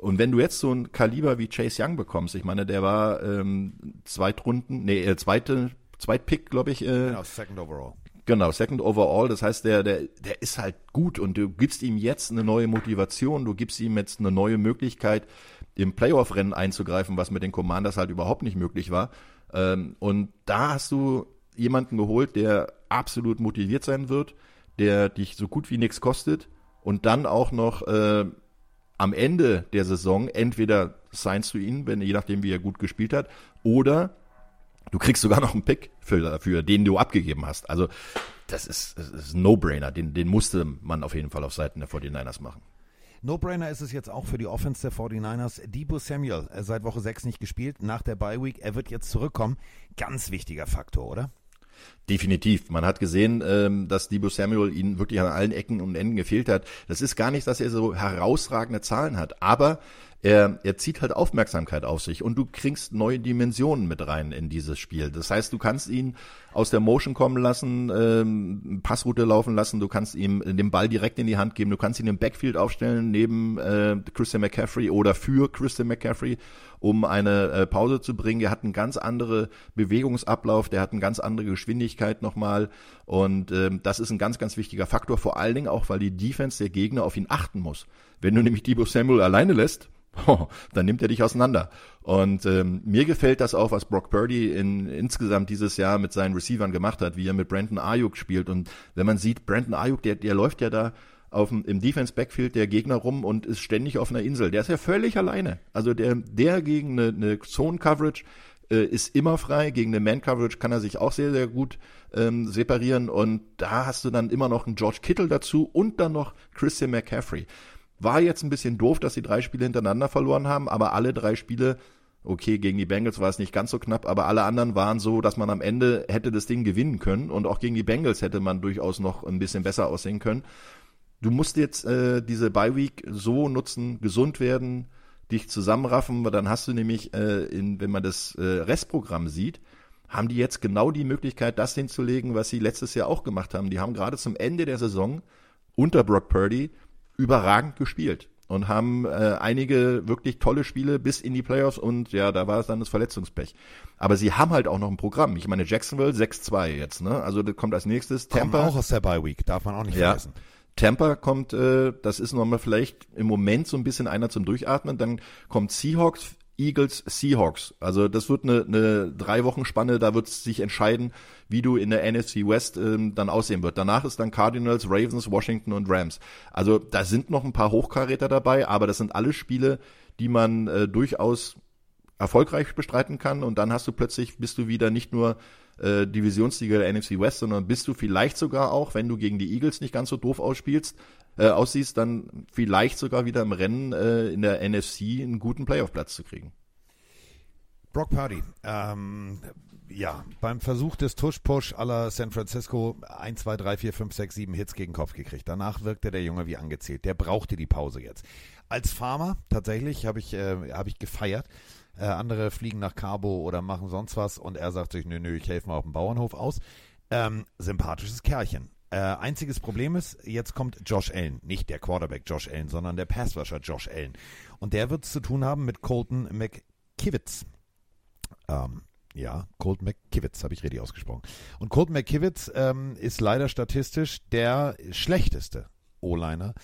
Und wenn du jetzt so ein Kaliber wie Chase Young bekommst, ich meine, der war ähm, Zweitrunden, nee, äh, zweite, Zweitpick, glaube ich, äh, Genau, second overall. Genau, second overall. Das heißt, der, der, der ist halt gut und du gibst ihm jetzt eine neue Motivation, du gibst ihm jetzt eine neue Möglichkeit, im Playoff-Rennen einzugreifen, was mit den Commanders halt überhaupt nicht möglich war. Ähm, und da hast du jemanden geholt, der absolut motiviert sein wird, der dich so gut wie nichts kostet und dann auch noch äh, am Ende der Saison entweder signst du ihn, wenn je nachdem wie er gut gespielt hat, oder du kriegst sogar noch einen Pick für, für den du abgegeben hast. Also das ist, das ist ein No-Brainer, den, den musste man auf jeden Fall auf Seiten der 49ers machen. No-Brainer ist es jetzt auch für die Offense der 49ers. Debo Samuel, äh, seit Woche 6 nicht gespielt, nach der Bye Week, er wird jetzt zurückkommen. Ganz wichtiger Faktor, oder? Definitiv. Man hat gesehen, ähm, dass Debo Samuel ihnen wirklich an allen Ecken und Enden gefehlt hat. Das ist gar nicht, dass er so herausragende Zahlen hat, aber er, er zieht halt Aufmerksamkeit auf sich und du kriegst neue Dimensionen mit rein in dieses Spiel. Das heißt, du kannst ihn aus der Motion kommen lassen, ähm, Passroute laufen lassen, du kannst ihm den Ball direkt in die Hand geben, du kannst ihn im Backfield aufstellen neben äh, Christian McCaffrey oder für Christian McCaffrey, um eine äh, Pause zu bringen. Er hat einen ganz andere Bewegungsablauf, der hat eine ganz andere Geschwindigkeit nochmal und ähm, das ist ein ganz, ganz wichtiger Faktor, vor allen Dingen auch, weil die Defense der Gegner auf ihn achten muss. Wenn du nämlich Debo Samuel alleine lässt, dann nimmt er dich auseinander. Und ähm, mir gefällt das auch, was Brock Purdy in, insgesamt dieses Jahr mit seinen Receivern gemacht hat, wie er mit Brandon Ayuk spielt. Und wenn man sieht, Brandon Ayuk, der, der läuft ja da auf dem, im Defense Backfield der Gegner rum und ist ständig auf einer Insel. Der ist ja völlig alleine. Also der, der gegen eine, eine Zone Coverage äh, ist immer frei. Gegen eine Man Coverage kann er sich auch sehr, sehr gut ähm, separieren. Und da hast du dann immer noch einen George Kittle dazu und dann noch Christian McCaffrey. War jetzt ein bisschen doof, dass sie drei Spiele hintereinander verloren haben, aber alle drei Spiele, okay, gegen die Bengals war es nicht ganz so knapp, aber alle anderen waren so, dass man am Ende hätte das Ding gewinnen können und auch gegen die Bengals hätte man durchaus noch ein bisschen besser aussehen können. Du musst jetzt äh, diese Bye Week so nutzen, gesund werden, dich zusammenraffen, weil dann hast du nämlich, äh, in, wenn man das äh, Restprogramm sieht, haben die jetzt genau die Möglichkeit, das hinzulegen, was sie letztes Jahr auch gemacht haben. Die haben gerade zum Ende der Saison unter Brock Purdy überragend gespielt und haben äh, einige wirklich tolle Spiele bis in die Playoffs und ja, da war es dann das Verletzungspech. Aber sie haben halt auch noch ein Programm. Ich meine, Jacksonville 6-2 jetzt, ne? Also das kommt als nächstes. Tampa Tampa auch aus der Bye Week, darf man auch nicht Ja. vergessen. Tampa kommt, äh, das ist nochmal vielleicht im Moment so ein bisschen einer zum Durchatmen. Dann kommt Seahawks, Eagles, Seahawks. Also das wird eine, eine drei Wochen Spanne, da wird es sich entscheiden, wie du in der NFC West ähm, dann aussehen wird. Danach ist dann Cardinals, Ravens, Washington und Rams. Also da sind noch ein paar Hochkaräter dabei, aber das sind alle Spiele, die man äh, durchaus erfolgreich bestreiten kann und dann hast du plötzlich, bist du wieder nicht nur äh, Divisionssieger der NFC West, sondern bist du vielleicht sogar auch, wenn du gegen die Eagles nicht ganz so doof ausspielst, äh, aussiehst, dann vielleicht sogar wieder im Rennen äh, in der NFC einen guten Playoff-Platz zu kriegen. Brock Purdy, ähm, ja, beim Versuch des Tush-Push aller San Francisco 1, 2, 3, 4, 5, 6, 7 Hits gegen Kopf gekriegt. Danach wirkte der Junge wie angezählt. Der brauchte die Pause jetzt. Als Farmer tatsächlich habe ich, äh, hab ich gefeiert. Äh, andere fliegen nach Cabo oder machen sonst was und er sagt sich, nö, nö, ich helfe mal auf dem Bauernhof aus. Ähm, sympathisches Kerlchen. Äh, einziges Problem ist, jetzt kommt Josh Allen, nicht der Quarterback Josh Allen, sondern der Passwasher Josh Allen. Und der wird es zu tun haben mit Colton McKivitz. Ähm, ja, Colt McKivitz, habe ich richtig ausgesprochen. Und Colt McKivitz ähm, ist leider statistisch der schlechteste O-Liner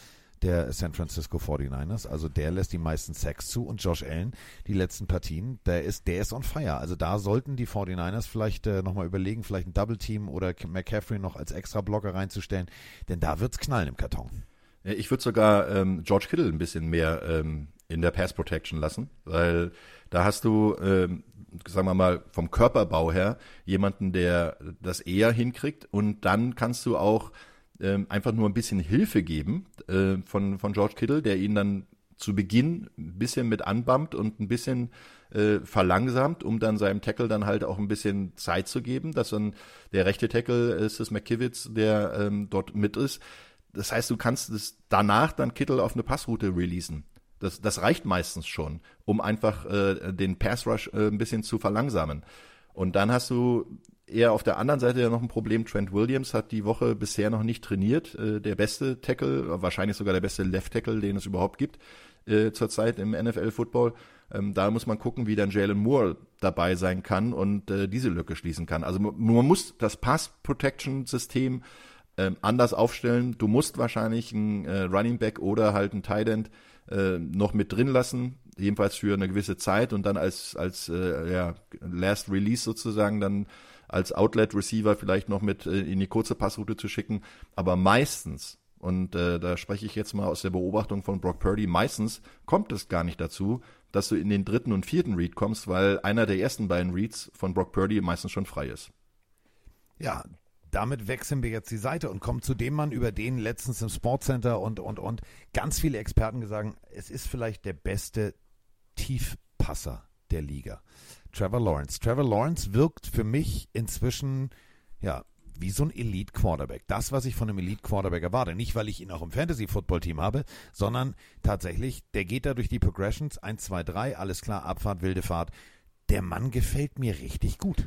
der San Francisco 49ers. Also der lässt die meisten Sacks zu und Josh Allen die letzten Partien, der ist, der ist on fire. Also da sollten die 49ers vielleicht äh, nochmal überlegen, vielleicht ein Double Team oder McCaffrey noch als extra Blocker reinzustellen, denn da wird's knallen im Karton. Ich würde sogar ähm, George Kittle ein bisschen mehr ähm, in der Pass Protection lassen, weil da hast du, ähm, sagen wir mal, vom Körperbau her jemanden, der das eher hinkriegt und dann kannst du auch ähm, einfach nur ein bisschen Hilfe geben äh, von, von George Kittle, der ihn dann zu Beginn ein bisschen mit anbammt und ein bisschen äh, verlangsamt, um dann seinem Tackle dann halt auch ein bisschen Zeit zu geben, dass dann der rechte Tackle ist es McKivitz, der ähm, dort mit ist. Das heißt, du kannst es danach dann Kittle auf eine Passroute releasen. Das, das reicht meistens schon, um einfach äh, den Pass Rush äh, ein bisschen zu verlangsamen. Und dann hast du eher auf der anderen Seite ja noch ein Problem. Trent Williams hat die Woche bisher noch nicht trainiert. Äh, der beste Tackle, wahrscheinlich sogar der beste Left Tackle, den es überhaupt gibt äh, zurzeit im NFL Football. Ähm, da muss man gucken, wie dann Jalen Moore dabei sein kann und äh, diese Lücke schließen kann. Also man, muss das Pass Protection System ähm, anders aufstellen. Du musst wahrscheinlich einen äh, Running Back oder halt einen Tight End noch mit drin lassen, jedenfalls für eine gewisse Zeit und dann als als äh, ja, Last Release sozusagen dann als Outlet Receiver vielleicht noch mit äh, in die kurze Passroute zu schicken, aber meistens und äh, da spreche ich jetzt mal aus der Beobachtung von Brock Purdy, meistens kommt es gar nicht dazu, dass du in den dritten und vierten Read kommst, weil einer der ersten beiden Reads von Brock Purdy meistens schon frei ist. Ja, damit wechseln wir jetzt die Seite und kommen zu dem Mann, über den letztens im Sportcenter und, und, und ganz viele Experten gesagt, es ist vielleicht der beste Tiefpasser der Liga. Trevor Lawrence. Trevor Lawrence wirkt für mich inzwischen, ja, wie so ein Elite Quarterback. Das, was ich von einem Elite Quarterback erwarte. Nicht, weil ich ihn auch im Fantasy Football Team habe, sondern tatsächlich, der geht da durch die Progressions. 1, 2, 3, alles klar, Abfahrt, wilde Fahrt. Der Mann gefällt mir richtig gut.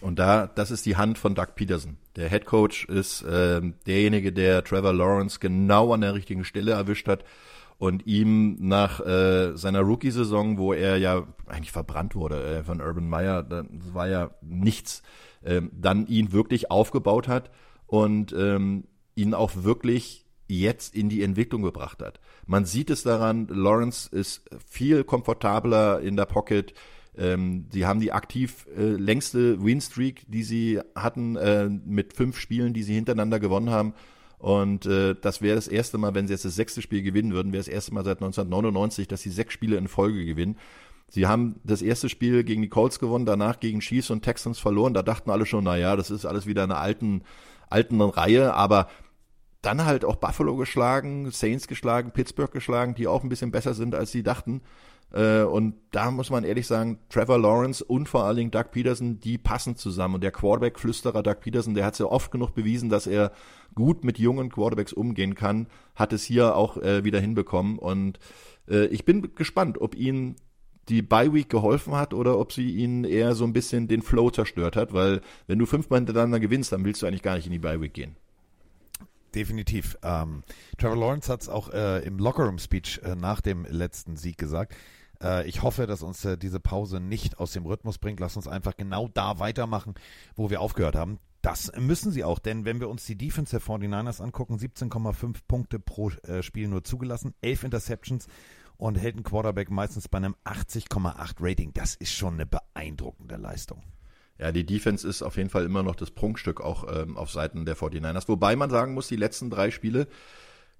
Und da, das ist die Hand von Doug Peterson. Der Head Coach ist ähm, derjenige, der Trevor Lawrence genau an der richtigen Stelle erwischt hat und ihm nach äh, seiner Rookie-Saison, wo er ja eigentlich verbrannt wurde äh, von Urban Meyer, das war ja nichts, ähm, dann ihn wirklich aufgebaut hat und ähm, ihn auch wirklich jetzt in die Entwicklung gebracht hat. Man sieht es daran, Lawrence ist viel komfortabler in der Pocket, ähm, sie haben die aktiv äh, längste Winstreak, die sie hatten, äh, mit fünf Spielen, die sie hintereinander gewonnen haben. Und äh, das wäre das erste Mal, wenn sie jetzt das sechste Spiel gewinnen würden, wäre das erste Mal seit 1999, dass sie sechs Spiele in Folge gewinnen. Sie haben das erste Spiel gegen die Colts gewonnen, danach gegen Chiefs und Texans verloren. Da dachten alle schon, na ja, das ist alles wieder eine alten, alten Reihe, aber dann halt auch Buffalo geschlagen, Saints geschlagen, Pittsburgh geschlagen, die auch ein bisschen besser sind, als sie dachten. Äh, und da muss man ehrlich sagen, Trevor Lawrence und vor allen Dingen Doug Peterson, die passen zusammen. Und der Quarterback-Flüsterer Doug Peterson, der hat es ja oft genug bewiesen, dass er gut mit jungen Quarterbacks umgehen kann, hat es hier auch äh, wieder hinbekommen. Und äh, ich bin gespannt, ob ihn die Bye Week geholfen hat oder ob sie ihnen eher so ein bisschen den Flow zerstört hat, weil wenn du fünfmal hintereinander gewinnst, dann willst du eigentlich gar nicht in die Bye Week gehen. Definitiv. Ähm, Trevor Lawrence hat es auch äh, im Lockerroom-Speech äh, nach dem letzten Sieg gesagt. Äh, ich hoffe, dass uns äh, diese Pause nicht aus dem Rhythmus bringt. Lass uns einfach genau da weitermachen, wo wir aufgehört haben. Das müssen sie auch, denn wenn wir uns die Defense der 49ers angucken, 17,5 Punkte pro äh, Spiel nur zugelassen, 11 Interceptions und hält ein Quarterback meistens bei einem 80,8 Rating. Das ist schon eine beeindruckende Leistung. Ja, die Defense ist auf jeden Fall immer noch das Prunkstück auch ähm, auf Seiten der 49ers. Wobei man sagen muss, die letzten drei Spiele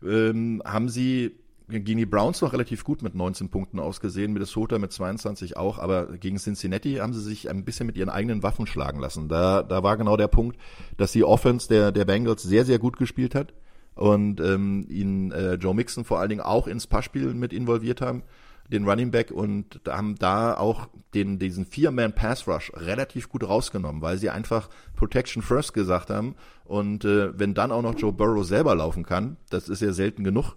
ähm, haben sie gegen die Browns noch relativ gut mit 19 Punkten ausgesehen, Minnesota mit 22 auch, aber gegen Cincinnati haben sie sich ein bisschen mit ihren eigenen Waffen schlagen lassen. Da, da war genau der Punkt, dass die Offense der, der Bengals sehr, sehr gut gespielt hat und ähm, ihn äh, Joe Mixon vor allen Dingen auch ins Passspiel mit involviert haben den Running Back und haben da auch den, diesen Vier-Man-Pass-Rush relativ gut rausgenommen, weil sie einfach Protection First gesagt haben. Und äh, wenn dann auch noch Joe Burrow selber laufen kann, das ist ja selten genug,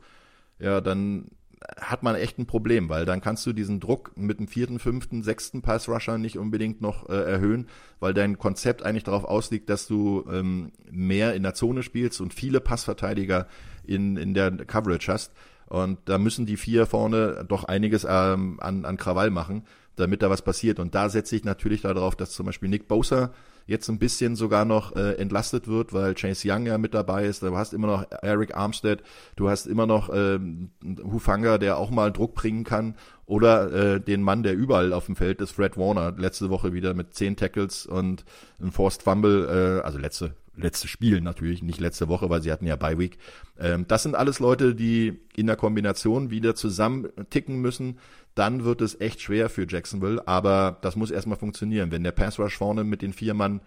ja, dann hat man echt ein Problem, weil dann kannst du diesen Druck mit dem vierten, fünften, sechsten Pass-Rusher nicht unbedingt noch äh, erhöhen, weil dein Konzept eigentlich darauf ausliegt, dass du ähm, mehr in der Zone spielst und viele Passverteidiger in, in der Coverage hast. Und da müssen die vier vorne doch einiges ähm, an, an Krawall machen, damit da was passiert. Und da setze ich natürlich darauf, dass zum Beispiel Nick Bosa jetzt ein bisschen sogar noch äh, entlastet wird, weil Chase Young ja mit dabei ist. Du hast immer noch Eric Armstead, du hast immer noch ähm, Hufanga, der auch mal Druck bringen kann. Oder äh, den Mann, der überall auf dem Feld ist, Fred Warner, letzte Woche wieder mit zehn Tackles und ein Forced Fumble, äh, also letzte letzte Spiel natürlich, nicht letzte Woche, weil sie hatten ja Bye Week. Ähm, das sind alles Leute, die in der Kombination wieder zusammen ticken müssen. Dann wird es echt schwer für Jacksonville, aber das muss erstmal funktionieren. Wenn der Pass Rush vorne mit den vier Mann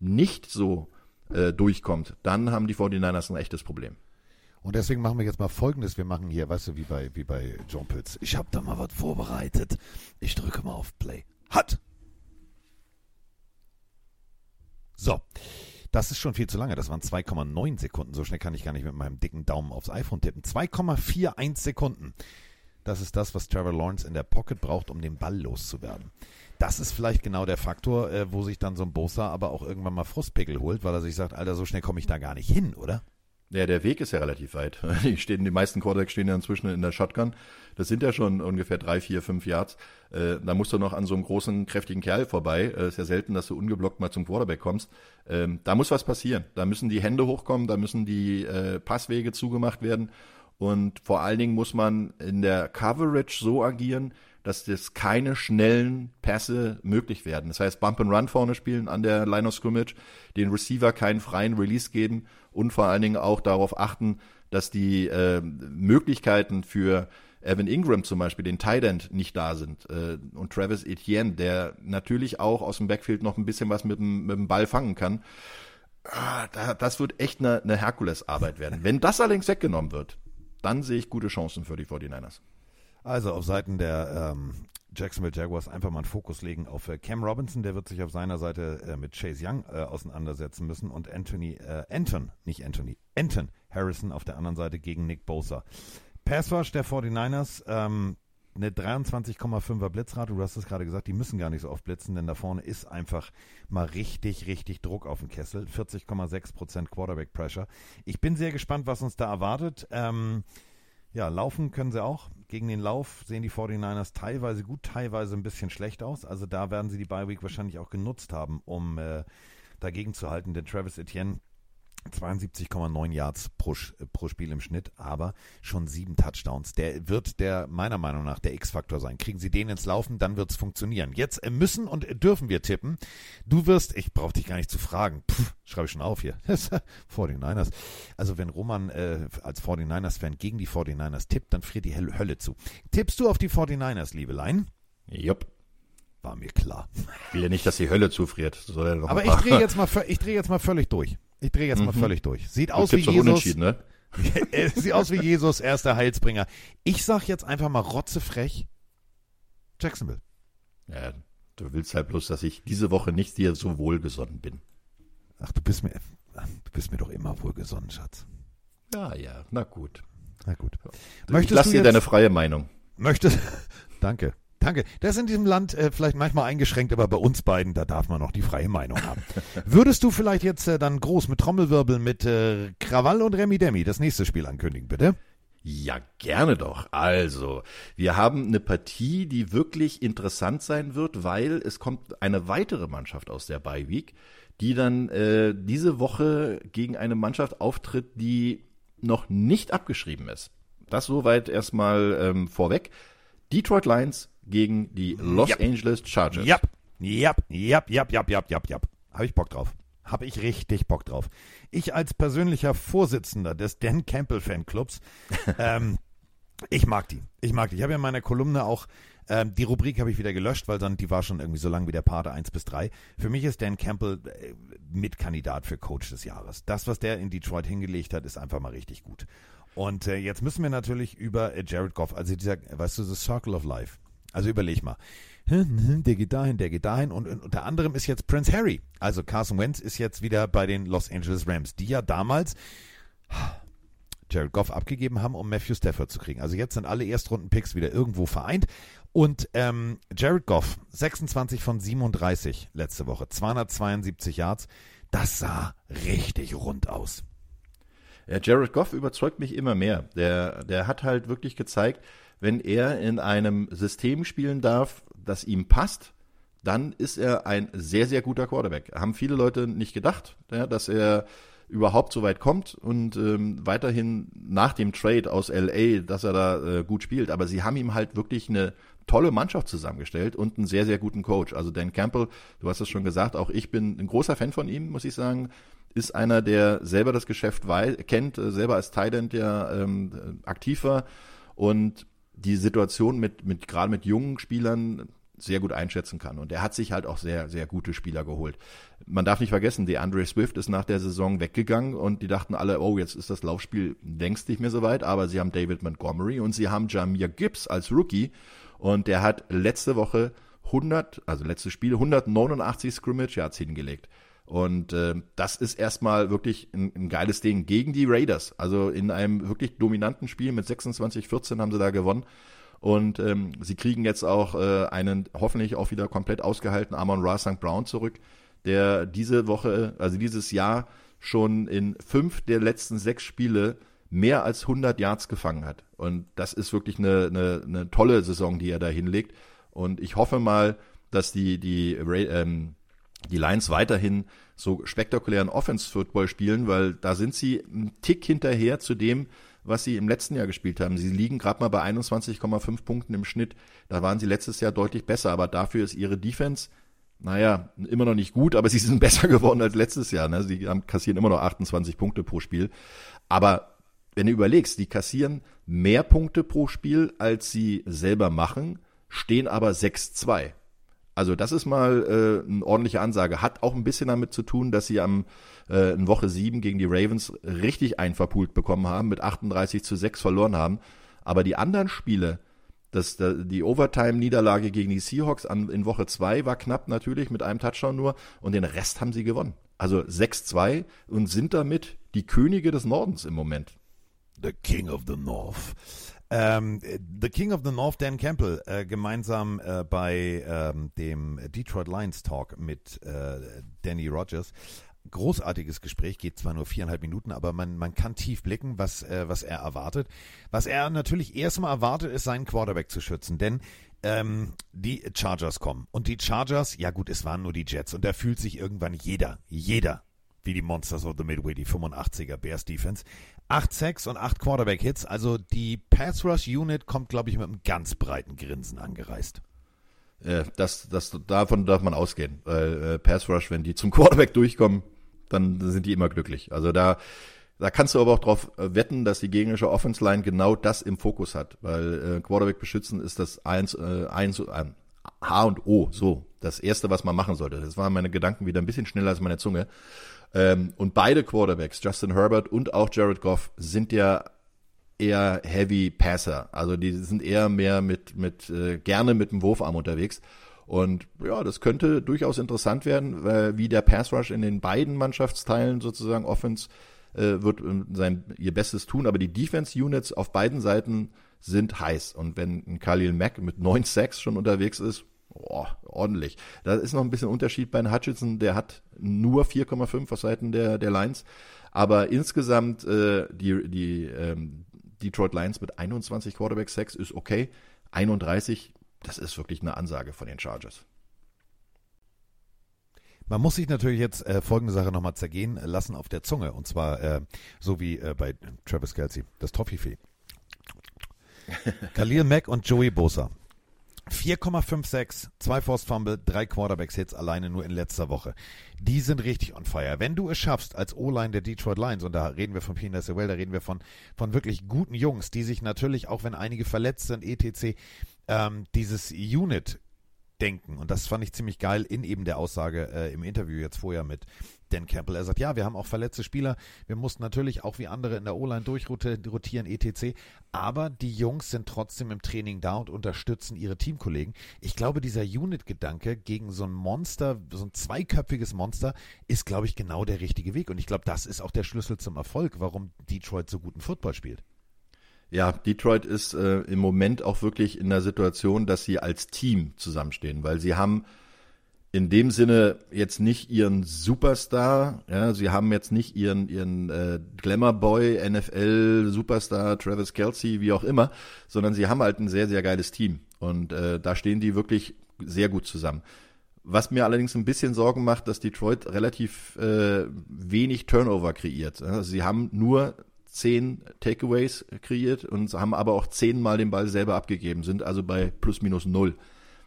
nicht so äh, durchkommt, dann haben die 49ers ein echtes Problem. Und deswegen machen wir jetzt mal folgendes. Wir machen hier, weißt du, wie bei, wie bei John Pütz. Ich habe da mal was vorbereitet. Ich drücke mal auf Play. Hat! So. Das ist schon viel zu lange. Das waren 2,9 Sekunden. So schnell kann ich gar nicht mit meinem dicken Daumen aufs iPhone tippen. 2,41 Sekunden. Das ist das, was Trevor Lawrence in der Pocket braucht, um den Ball loszuwerden. Das ist vielleicht genau der Faktor, äh, wo sich dann so ein Bosa aber auch irgendwann mal Frustpickel holt, weil er sich sagt, Alter, so schnell komme ich da gar nicht hin, oder? Ja, der Weg ist ja relativ weit. *laughs* Die, stehen, die meisten Quarterbacks stehen ja inzwischen in der Shotgun. Das sind ja schon ungefähr drei, vier, fünf Yards. Äh, da musst du noch an so einem großen, kräftigen Kerl vorbei. Äh, ist ja selten, dass du ungeblockt mal zum Quarterback kommst. Ähm, da muss was passieren. Da müssen die Hände hochkommen, da müssen die äh, Passwege zugemacht werden. Und vor allen Dingen muss man in der Coverage so agieren, dass das keine schnellen Pässe möglich werden. Das heißt, Bump and Run vorne spielen an der Line of Scrimmage, den Receiver keinen freien Release geben und vor allen Dingen auch darauf achten, dass die äh, Möglichkeiten für Evan Ingram zum Beispiel, den Tight End, nicht da sind. Äh, und Travis Etienne, der natürlich auch aus dem Backfield noch ein bisschen was mit dem, mit dem Ball fangen kann. Ah, das wird echt eine, eine Herkulesarbeit werden. Wenn das allerdings weggenommen wird, dann sehe ich gute Chancen für die 49ers. Also auf Seiten der, ähm, Jacksonville Jaguars einfach mal einen Fokus legen auf äh, Cam Robinson, der wird sich auf seiner Seite äh, mit Chase Young äh, auseinandersetzen müssen und Anthony, äh, Anton, nicht Anthony, Anton Harrison auf der anderen Seite gegen Nick Bosa. Passwash der 49ers, ähm, eine 23,5er Blitzrate, du hast es gerade gesagt, die müssen gar nicht so oft blitzen, denn da vorne ist einfach mal richtig, richtig Druck auf dem Kessel. 40,6% Quarterback Pressure. Ich bin sehr gespannt, was uns da erwartet. Ähm, ja, laufen können sie auch. Gegen den Lauf sehen die 49ers teilweise gut, teilweise ein bisschen schlecht aus. Also da werden sie die Bye Week wahrscheinlich auch genutzt haben, um äh, dagegen zu halten. Denn Travis Etienne 72,9 Yards pro, pro Spiel im Schnitt, aber schon sieben Touchdowns. Der wird der meiner Meinung nach der X-Faktor sein. Kriegen Sie den ins Laufen, dann wird es funktionieren. Jetzt äh, müssen und dürfen wir tippen. Du wirst, ich brauche dich gar nicht zu fragen, Pff, schreibe ich schon auf hier. *laughs* 49ers. Also wenn Roman äh, als 49ers-Fan gegen die 49ers tippt, dann friert die Hölle zu. Tippst du auf die 49ers, Liebelein? Jupp. War mir klar. Ich will ja nicht, dass die Hölle zufriert. Er noch Aber ich drehe jetzt mal, vö- ich drehe jetzt mal völlig durch. Ich drehe jetzt mal Mhm. völlig durch. Sieht aus wie tippst doch Jesus. ne? *laughs* Sieht aus wie Jesus, erster Heilsbringer. Ich sag jetzt einfach mal rotzefrech. Jacksonville. Ja, du willst halt bloß, dass ich diese Woche nicht dir so wohlgesonnen bin. Ach, du bist mir, du bist mir doch immer wohlgesonnen, Schatz. Ja, ja, na gut. Na gut. ich Möchtest lass du dir jetzt- deine freie Meinung. Möchtest, *laughs* danke. Danke. Das ist in diesem Land äh, vielleicht manchmal eingeschränkt, aber bei uns beiden, da darf man noch die freie Meinung haben. *laughs* Würdest du vielleicht jetzt äh, dann groß mit Trommelwirbel mit äh, Krawall und Remi Demi das nächste Spiel ankündigen, bitte? Ja, gerne doch. Also, wir haben eine Partie, die wirklich interessant sein wird, weil es kommt eine weitere Mannschaft aus der Bye Week, die dann äh, diese Woche gegen eine Mannschaft auftritt, die noch nicht abgeschrieben ist. Das soweit erstmal ähm, vorweg. Detroit Lions gegen die Los Ja. Angeles Chargers. Jap, jap, jap, jap, jap, jap, jap, jap. Habe ich Bock drauf. Habe ich richtig Bock drauf. Ich als persönlicher Vorsitzender des Dan Campbell Fanclubs, *laughs* ähm, ich mag die. Ich mag die. Ich habe ja in meiner Kolumne auch, ähm, die Rubrik habe ich wieder gelöscht, weil dann die war schon irgendwie so lang wie der Pate 1 bis 3. Für mich ist Dan Campbell äh, Mitkandidat für Coach des Jahres. Das, was der in Detroit hingelegt hat, ist einfach mal richtig gut. Und äh, jetzt müssen wir natürlich über äh, Jared Goff, also dieser, weißt du, the Circle of Life. Also überleg mal. Der geht dahin, der geht dahin und, unter anderem ist jetzt Prince Harry. Also Carson Wentz ist jetzt wieder bei den Los Angeles Rams, die ja damals Jared Goff abgegeben haben, um Matthew Stafford zu kriegen. Also jetzt sind alle Erstrunden-Picks wieder irgendwo vereint. Und ähm, Jared Goff, 26 von 37 letzte Woche, 272 Yards. Das sah richtig rund aus. Ja, Jared Goff überzeugt mich immer mehr. Der, der hat halt wirklich gezeigt, wenn er in einem System spielen darf, das ihm passt, dann ist er ein sehr, sehr guter Quarterback. Haben viele Leute nicht gedacht, ja, dass er überhaupt so weit kommt und ähm, weiterhin nach dem Trade aus LA, dass er da äh, gut spielt. Aber sie haben ihm halt wirklich eine tolle Mannschaft zusammengestellt und einen sehr, sehr guten Coach. Also Dan Campbell, du hast es schon gesagt, auch ich bin ein großer Fan von ihm, muss ich sagen. Ist einer, der selber das Geschäft kennt, äh, selber als Thailand ja ähm, aktiv war und die Situation mit, mit gerade mit jungen Spielern sehr gut einschätzen kann. Und er hat sich halt auch sehr, sehr gute Spieler geholt. Man darf nicht vergessen, der Andre Swift ist nach der Saison weggegangen und die dachten alle, oh, jetzt ist das Laufspiel längst nicht mehr so weit, aber sie haben David Montgomery und sie haben Jamir Gibbs als Rookie und der hat letzte Woche 100, also letztes Spiel 189 Scrimmage Yards hingelegt. Und äh, das ist erstmal wirklich ein, ein geiles Ding gegen die Raiders. Also in einem wirklich dominanten Spiel mit 26-14 haben sie da gewonnen. Und ähm, sie kriegen jetzt auch äh, einen hoffentlich auch wieder komplett ausgehaltenen Amon Ra St. Brown zurück, der diese Woche, also dieses Jahr schon in fünf der letzten sechs Spiele mehr als 100 Yards gefangen hat. Und das ist wirklich eine, eine, eine tolle Saison, die er da hinlegt. Und ich hoffe mal, dass die, die, ähm, die Lions weiterhin so spektakulären Offense-Football spielen, weil da sind sie einen Tick hinterher zu dem, was sie im letzten Jahr gespielt haben. Sie liegen gerade mal bei 21,5 Punkten im Schnitt. Da waren sie letztes Jahr deutlich besser, aber dafür ist ihre Defense, naja, immer noch nicht gut, aber *laughs* sie sind besser geworden als letztes Jahr. Ne? Sie haben, kassieren immer noch 28 Punkte pro Spiel. Aber wenn du überlegst, die kassieren mehr Punkte pro Spiel, als sie selber machen, stehen aber 6-2. Also das ist mal äh, eine ordentliche Ansage. Hat auch ein bisschen damit zu tun, dass sie am äh, in Woche 7 gegen die Ravens richtig einverpult bekommen haben, mit 38 zu 6 verloren haben. Aber die anderen Spiele Das, da- die Overtime-Niederlage gegen die Seahawks an, in Woche zwei war knapp natürlich mit einem Touchdown nur und den Rest haben sie gewonnen. Also 6-2 und sind damit die Könige des Nordens im Moment. The King of the North. Ähm, the King of the North, Dan Campbell, äh, gemeinsam äh, bei ähm, dem Detroit Lions Talk mit äh, Danny Rogers. Großartiges Gespräch, geht zwar nur viereinhalb Minuten, aber man, man kann tief blicken, was, äh, was er erwartet. Was er natürlich erstmal erwartet, ist seinen Quarterback zu schützen, denn ähm, die Chargers kommen. Und die Chargers, ja gut, es waren nur die Jets und da fühlt sich irgendwann jeder, jeder wie die Monsters of the Midway, die 85er Bears Defense. Acht Sacks und acht Quarterback Hits, also die Pass Rush Unit kommt, glaube ich, mit einem ganz breiten Grinsen angereist. Äh, das, das, davon darf man ausgehen. Weil äh, Pass Rush, wenn die zum Quarterback durchkommen, dann sind die immer glücklich. Also da, da kannst du aber auch drauf äh, wetten, dass die gegnerische Offense Line genau das im Fokus hat. Weil äh, Quarterback beschützen ist das eins, äh, eins, äh, H und O, so. Das erste, was man machen sollte. Das waren meine Gedanken wieder ein bisschen schneller als meine Zunge. Ähm, und beide Quarterbacks, Justin Herbert und auch Jared Goff, sind ja eher Heavy Passer. Also die sind eher mehr mit, mit äh, gerne mit dem Wurfarm unterwegs. Und ja, das könnte durchaus interessant werden, weil wie der Pass Rush in den beiden Mannschaftsteilen sozusagen Offense äh, wird ähm, sein ihr Bestes tun, aber die Defense Units auf beiden Seiten sind heiß. Und wenn ein Khalil Mack mit 9 Sacks schon unterwegs ist, oh, ordentlich. Da ist noch ein bisschen Unterschied bei Hutchinson, der hat nur 4,5 auf Seiten der, der Lions. Aber insgesamt äh, die, die ähm, Detroit Lions mit 21 Quarterback Sacks ist okay. 31, das ist wirklich eine Ansage von den Chargers. Man muss sich natürlich jetzt äh, folgende Sache nochmal zergehen lassen auf der Zunge. Und zwar äh, so wie äh, bei Travis Kelsey, das Toffifee. *laughs* Khalil Mack und Joey Bosa. 4,56, zwei Forced Fumble, drei Quarterbacks-Hits alleine nur in letzter Woche. Die sind richtig on fire. Wenn du es schaffst, als O-Line der Detroit Lions, und da reden wir von Pina Sewell, da reden wir von, von wirklich guten Jungs, die sich natürlich, auch wenn einige verletzt sind, etc., ähm, dieses Unit denken. Und das fand ich ziemlich geil in eben der Aussage äh, im Interview jetzt vorher mit Dan Campbell. Er sagt, ja, wir haben auch verletzte Spieler. Wir mussten natürlich auch wie andere in der O-Line durchrotieren, etc. Aber die Jungs sind trotzdem im Training da und unterstützen ihre Teamkollegen. Ich glaube, dieser Unit-Gedanke gegen so ein Monster, so ein zweiköpfiges Monster, ist, glaube ich, genau der richtige Weg. Und ich glaube, das ist auch der Schlüssel zum Erfolg, warum Detroit so guten Football spielt. Ja, Detroit ist äh, im Moment auch wirklich in der Situation, dass sie als Team zusammenstehen, weil sie haben in dem Sinne jetzt nicht ihren Superstar, ja, sie haben jetzt nicht ihren ihren äh, Glamour Boy, NFL Superstar Travis Kelsey, wie auch immer, sondern sie haben halt ein sehr sehr geiles Team und äh, da stehen die wirklich sehr gut zusammen. Was mir allerdings ein bisschen Sorgen macht, dass Detroit relativ äh, wenig Turnover kreiert. Also sie haben nur zehn Takeaways kreiert und haben aber auch zehnmal den Ball selber abgegeben, sind also bei plus minus null.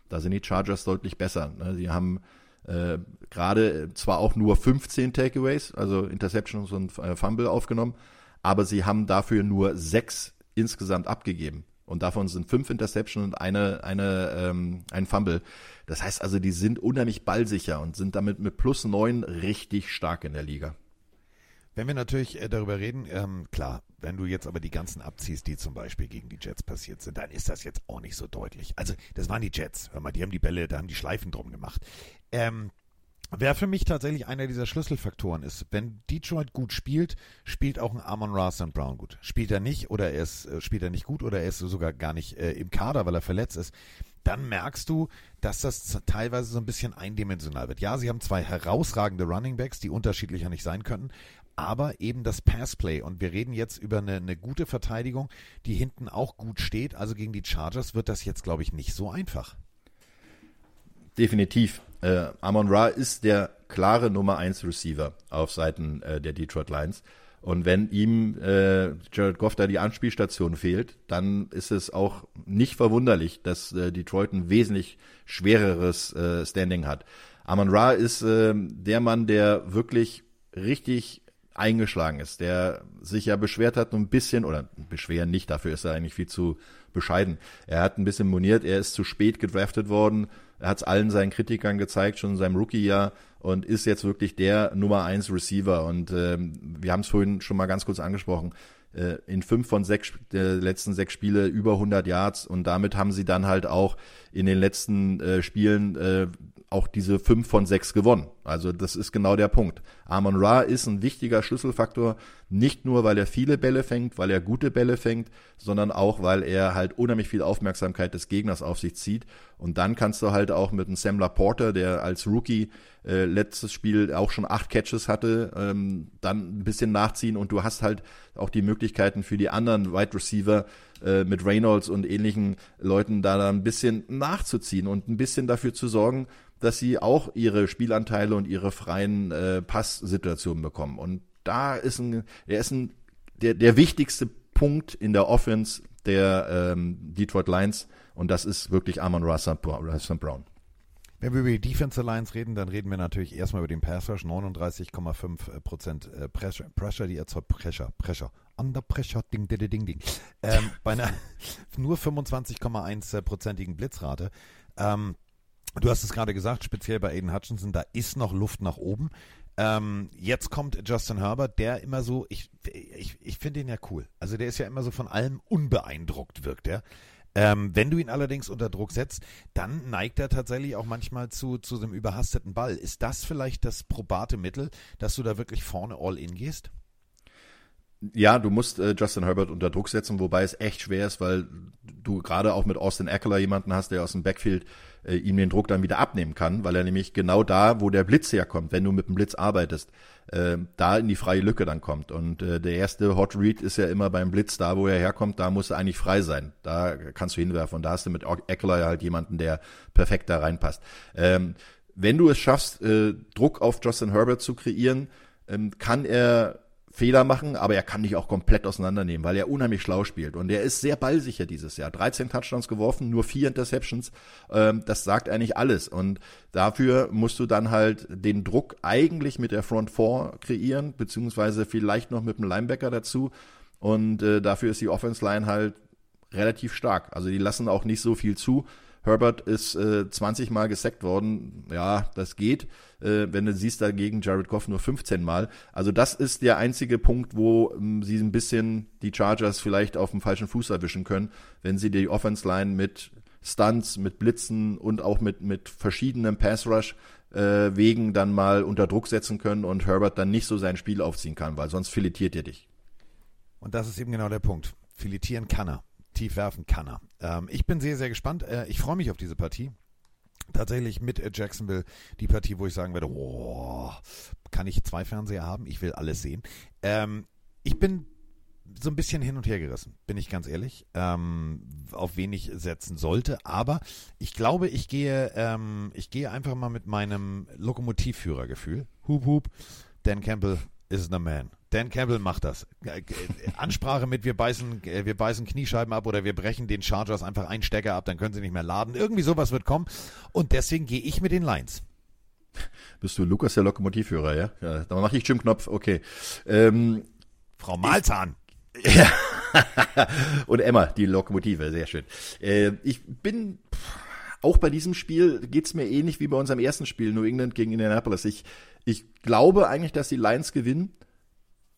Da sind die Chargers deutlich besser. Ne? Sie haben äh, gerade zwar auch nur 15 Takeaways, also Interceptions und äh, Fumble aufgenommen, aber sie haben dafür nur sechs insgesamt abgegeben. Und davon sind fünf Interceptions und eine, eine, ähm, ein Fumble. Das heißt also, die sind unheimlich ballsicher und sind damit mit plus neun richtig stark in der Liga. Wenn wir natürlich äh, darüber reden, ähm, klar, wenn du jetzt aber die ganzen abziehst, die zum Beispiel gegen die Jets passiert sind, dann ist das jetzt auch nicht so deutlich. Also, das waren die Jets. Hör mal, die haben die Bälle, da haben die Schleifen drum gemacht. Ähm, Wer für mich tatsächlich einer dieser Schlüsselfaktoren ist, wenn Detroit gut spielt, spielt auch ein Amon Ra St. Brown gut. Spielt er nicht oder er ist, äh, spielt er nicht gut oder er ist sogar gar nicht äh, im Kader, weil er verletzt ist, dann merkst du, dass das teilweise so ein bisschen eindimensional wird. Ja, sie haben zwei herausragende Running Backs, die unterschiedlicher nicht sein könnten, aber eben das Passplay. Und wir reden jetzt über eine, eine gute Verteidigung, die hinten auch gut steht. Also gegen die Chargers wird das jetzt, glaube ich, nicht so einfach. Definitiv. Äh, Amon Ra ist der klare Nummer 1 Receiver auf Seiten äh, der Detroit Lions. Und wenn ihm äh, Jared Goff da die Anspielstation fehlt, dann ist es auch nicht verwunderlich, dass äh, Detroit ein wesentlich schwereres äh, Standing hat. Amon Ra ist äh, der Mann, der wirklich richtig eingeschlagen ist, der sich ja beschwert hat, ein bisschen, oder beschweren nicht, dafür ist er eigentlich viel zu bescheiden. Er hat ein bisschen moniert, er ist zu spät gedraftet worden, er hat es allen seinen Kritikern gezeigt, schon in seinem Rookie-Jahr und ist jetzt wirklich der Nummer eins Receiver. Und ähm, wir haben es vorhin schon mal ganz kurz angesprochen. äh, in fünf von sechs äh, letzten sechs Spiele über 100 Yards und damit haben sie dann halt auch in den letzten äh, Spielen äh, auch diese fünf von sechs gewonnen. Also das ist genau der Punkt. Amon Ra ist ein wichtiger Schlüsselfaktor, nicht nur weil er viele Bälle fängt, weil er gute Bälle fängt, sondern auch weil er halt unheimlich viel Aufmerksamkeit des Gegners auf sich zieht. Und dann kannst du halt auch mit einem Sam Laporte, der als Rookie äh, letztes Spiel auch schon acht Catches hatte, ähm, dann ein bisschen nachziehen und du hast halt auch die Möglichkeiten für die anderen Wide Receiver äh, mit Reynolds und ähnlichen Leuten da ein bisschen nachzuziehen und ein bisschen dafür zu sorgen, dass sie auch ihre Spielanteile und ihre freien äh, Passsituationen bekommen. Und da ist ein, er ist ein, der, der wichtigste Punkt in der Offense der ähm, Detroit Lions und das ist wirklich Amon Russell Brown. Wenn wir über die Defense Alliance reden, dann reden wir natürlich erstmal über den Pass Rush. 39,5 Prozent äh, Pressure, Pressure, die erzeugt Pressure, Pressure. Under Pressure, ding, ding, ding, ding. Ähm, *laughs* bei einer *laughs* nur 25,1 prozentigen Blitzrate. Ähm, Du hast es gerade gesagt, speziell bei Aiden Hutchinson, da ist noch Luft nach oben. Ähm, jetzt kommt Justin Herbert, der immer so, ich, ich, ich finde ihn ja cool. Also der ist ja immer so von allem unbeeindruckt, wirkt er. Ähm, wenn du ihn allerdings unter Druck setzt, dann neigt er tatsächlich auch manchmal zu, zu einem überhasteten Ball. Ist das vielleicht das probate Mittel, dass du da wirklich vorne all in gehst? Ja, du musst äh, Justin Herbert unter Druck setzen, wobei es echt schwer ist, weil du gerade auch mit Austin Eckler jemanden hast, der aus dem Backfield äh, ihm den Druck dann wieder abnehmen kann, weil er nämlich genau da, wo der Blitz herkommt, wenn du mit dem Blitz arbeitest, äh, da in die freie Lücke dann kommt. Und äh, der erste Hot Read ist ja immer beim Blitz, da wo er herkommt, da muss er eigentlich frei sein. Da kannst du hinwerfen. Und da hast du mit Eckler halt jemanden, der perfekt da reinpasst. Ähm, wenn du es schaffst, äh, Druck auf Justin Herbert zu kreieren, ähm, kann er Fehler machen, aber er kann dich auch komplett auseinandernehmen, weil er unheimlich schlau spielt. Und er ist sehr ballsicher dieses Jahr. 13 Touchdowns geworfen, nur vier Interceptions. Ähm, das sagt eigentlich alles. Und dafür musst du dann halt den Druck eigentlich mit der Front Four kreieren, beziehungsweise vielleicht noch mit dem Linebacker dazu. Und äh, dafür ist die Offense Line halt relativ stark. Also die lassen auch nicht so viel zu. Herbert ist äh, 20 Mal gesackt worden. Ja, das geht. Äh, wenn du siehst dagegen Jared Goff nur 15 Mal. Also das ist der einzige Punkt, wo ähm, sie ein bisschen die Chargers vielleicht auf dem falschen Fuß erwischen können, wenn sie die Offense Line mit Stunts, mit Blitzen und auch mit, mit verschiedenen Pass Rush äh, Wegen dann mal unter Druck setzen können und Herbert dann nicht so sein Spiel aufziehen kann, weil sonst filetiert er dich. Und das ist eben genau der Punkt. Filetieren kann er tief werfen kann er. Ähm, ich bin sehr, sehr gespannt. Äh, ich freue mich auf diese Partie. Tatsächlich mit äh, Jacksonville die Partie, wo ich sagen werde, oh, kann ich zwei Fernseher haben? Ich will alles sehen. Ähm, ich bin so ein bisschen hin und her gerissen, bin ich ganz ehrlich, ähm, auf wen ich setzen sollte. Aber ich glaube, ich gehe, ähm, ich gehe einfach mal mit meinem Lokomotivführergefühl. Hup, hup. Dan Campbell is the man. Dan Campbell macht das. Ansprache mit wir beißen, wir beißen Kniescheiben ab oder wir brechen den Chargers einfach einen Stecker ab, dann können sie nicht mehr laden. Irgendwie sowas wird kommen. Und deswegen gehe ich mit den Lions. Bist du Lukas der Lokomotivführer, ja? ja dann mache ich Jim Knopf, okay. Ähm, Frau Malzahn. Ja. *laughs* Und Emma, die Lokomotive, sehr schön. Äh, ich bin auch bei diesem Spiel geht's mir ähnlich wie bei unserem ersten Spiel, New England gegen Indianapolis. Ich, ich glaube eigentlich, dass die Lions gewinnen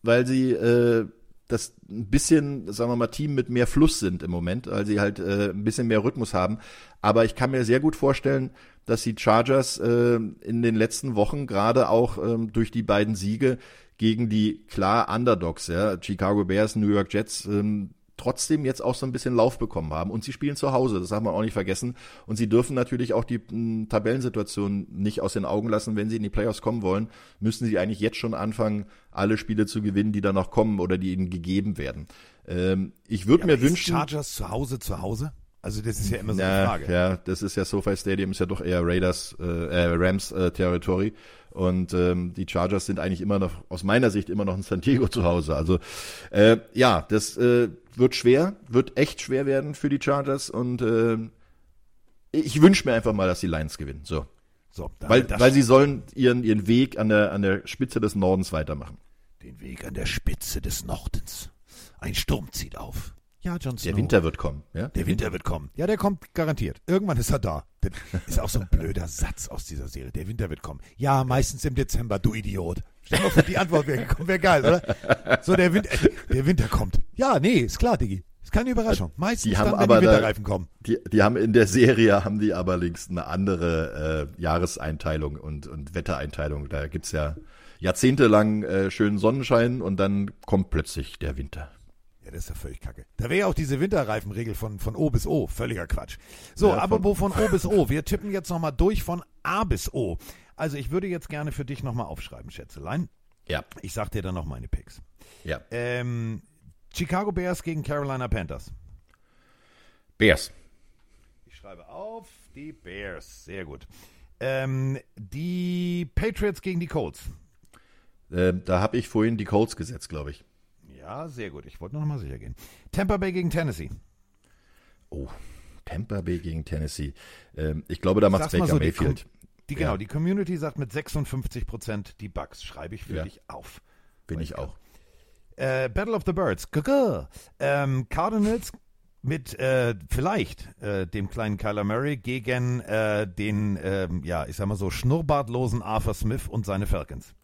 weil sie äh, das ein bisschen, sagen wir mal, Team mit mehr Fluss sind im Moment, weil sie halt äh, ein bisschen mehr Rhythmus haben. Aber ich kann mir sehr gut vorstellen, dass die Chargers äh, in den letzten Wochen gerade auch ähm, durch die beiden Siege gegen die klar Underdogs, ja, Chicago Bears, New York Jets, ähm, trotzdem jetzt auch so ein bisschen Lauf bekommen haben. Und sie spielen zu Hause, das haben wir auch nicht vergessen. Und sie dürfen natürlich auch die m, Tabellensituation nicht aus den Augen lassen. Wenn sie in die Playoffs kommen wollen, müssen sie eigentlich jetzt schon anfangen, alle Spiele zu gewinnen, die da noch kommen oder die ihnen gegeben werden. Ähm, ich würde ja, mir wünschen. Chargers zu Hause zu Hause? Also das ist ja immer so eine Frage. Ja, das ist ja SoFi Stadium, ist ja doch eher Raiders, äh, äh Rams äh, Territory. Und ähm, die Chargers sind eigentlich immer noch, aus meiner Sicht, immer noch in San Diego zu Hause. Also äh, ja, das äh, wird schwer, wird echt schwer werden für die Chargers. Und äh, ich wünsche mir einfach mal, dass die Lions gewinnen. So. So, weil, weil sie sollen ihren, ihren Weg an der, an der Spitze des Nordens weitermachen. Den Weg an der Spitze des Nordens. Ein Sturm zieht auf. Ja, Jon Snow. Der Winter wird kommen. Ja? Der Winter wird kommen. Ja, der kommt garantiert. Irgendwann ist er da. Das ist auch so ein blöder Satz aus dieser Serie. Der Winter wird kommen. Ja, meistens im Dezember, du Idiot. Stell dir mal vor, die Antwort wäre gekommen, wäre geil, oder? So, der, Winter, der Winter kommt. Ja, nee, ist klar, Diggi. Ist keine Überraschung. Meistens Die haben dann, wenn aber die da- Winterreifen kommen. Die, die haben in der Serie, haben die aber links eine andere äh, Jahreseinteilung und, und Wettereinteilung. Da gibt's ja jahrzehntelang äh, schönen Sonnenschein und dann kommt plötzlich der Winter. Das ist ja völlig kacke. Da wäre ja auch diese Winterreifenregel von, von O bis O. Völliger Quatsch. So, Ja, aber von- wo von O *laughs* bis O? Wir tippen jetzt nochmal durch von A bis O. Also ich würde jetzt gerne für dich nochmal aufschreiben, Schätzelein. Ja, Ich sag dir dann noch meine Picks. ja. Ähm, Chicago Bears gegen Carolina Panthers. Bears. Ich schreibe auf die Bears. Sehr gut. Ähm, die Patriots gegen die Colts. Äh, da habe ich vorhin die Colts gesetzt, glaube ich. Ja, sehr gut. Ich wollte noch mal sicher gehen. Tampa Bay gegen Tennessee. Oh, Tampa Bay gegen Tennessee. Ähm, ich glaube, da macht mal Baker so, die Mayfield. Com- Die, genau, Ja. die Community sagt mit 56 Prozent die Bucks. Schreibe ich für Ja. dich auf. Bin ich auch. Äh, Battle of the Birds. Ähm, Cardinals mit äh, vielleicht äh, dem kleinen Kyler Murray gegen äh, den, ähm, ja, ich sag mal so, schnurrbartlosen Arthur Smith und seine Falcons.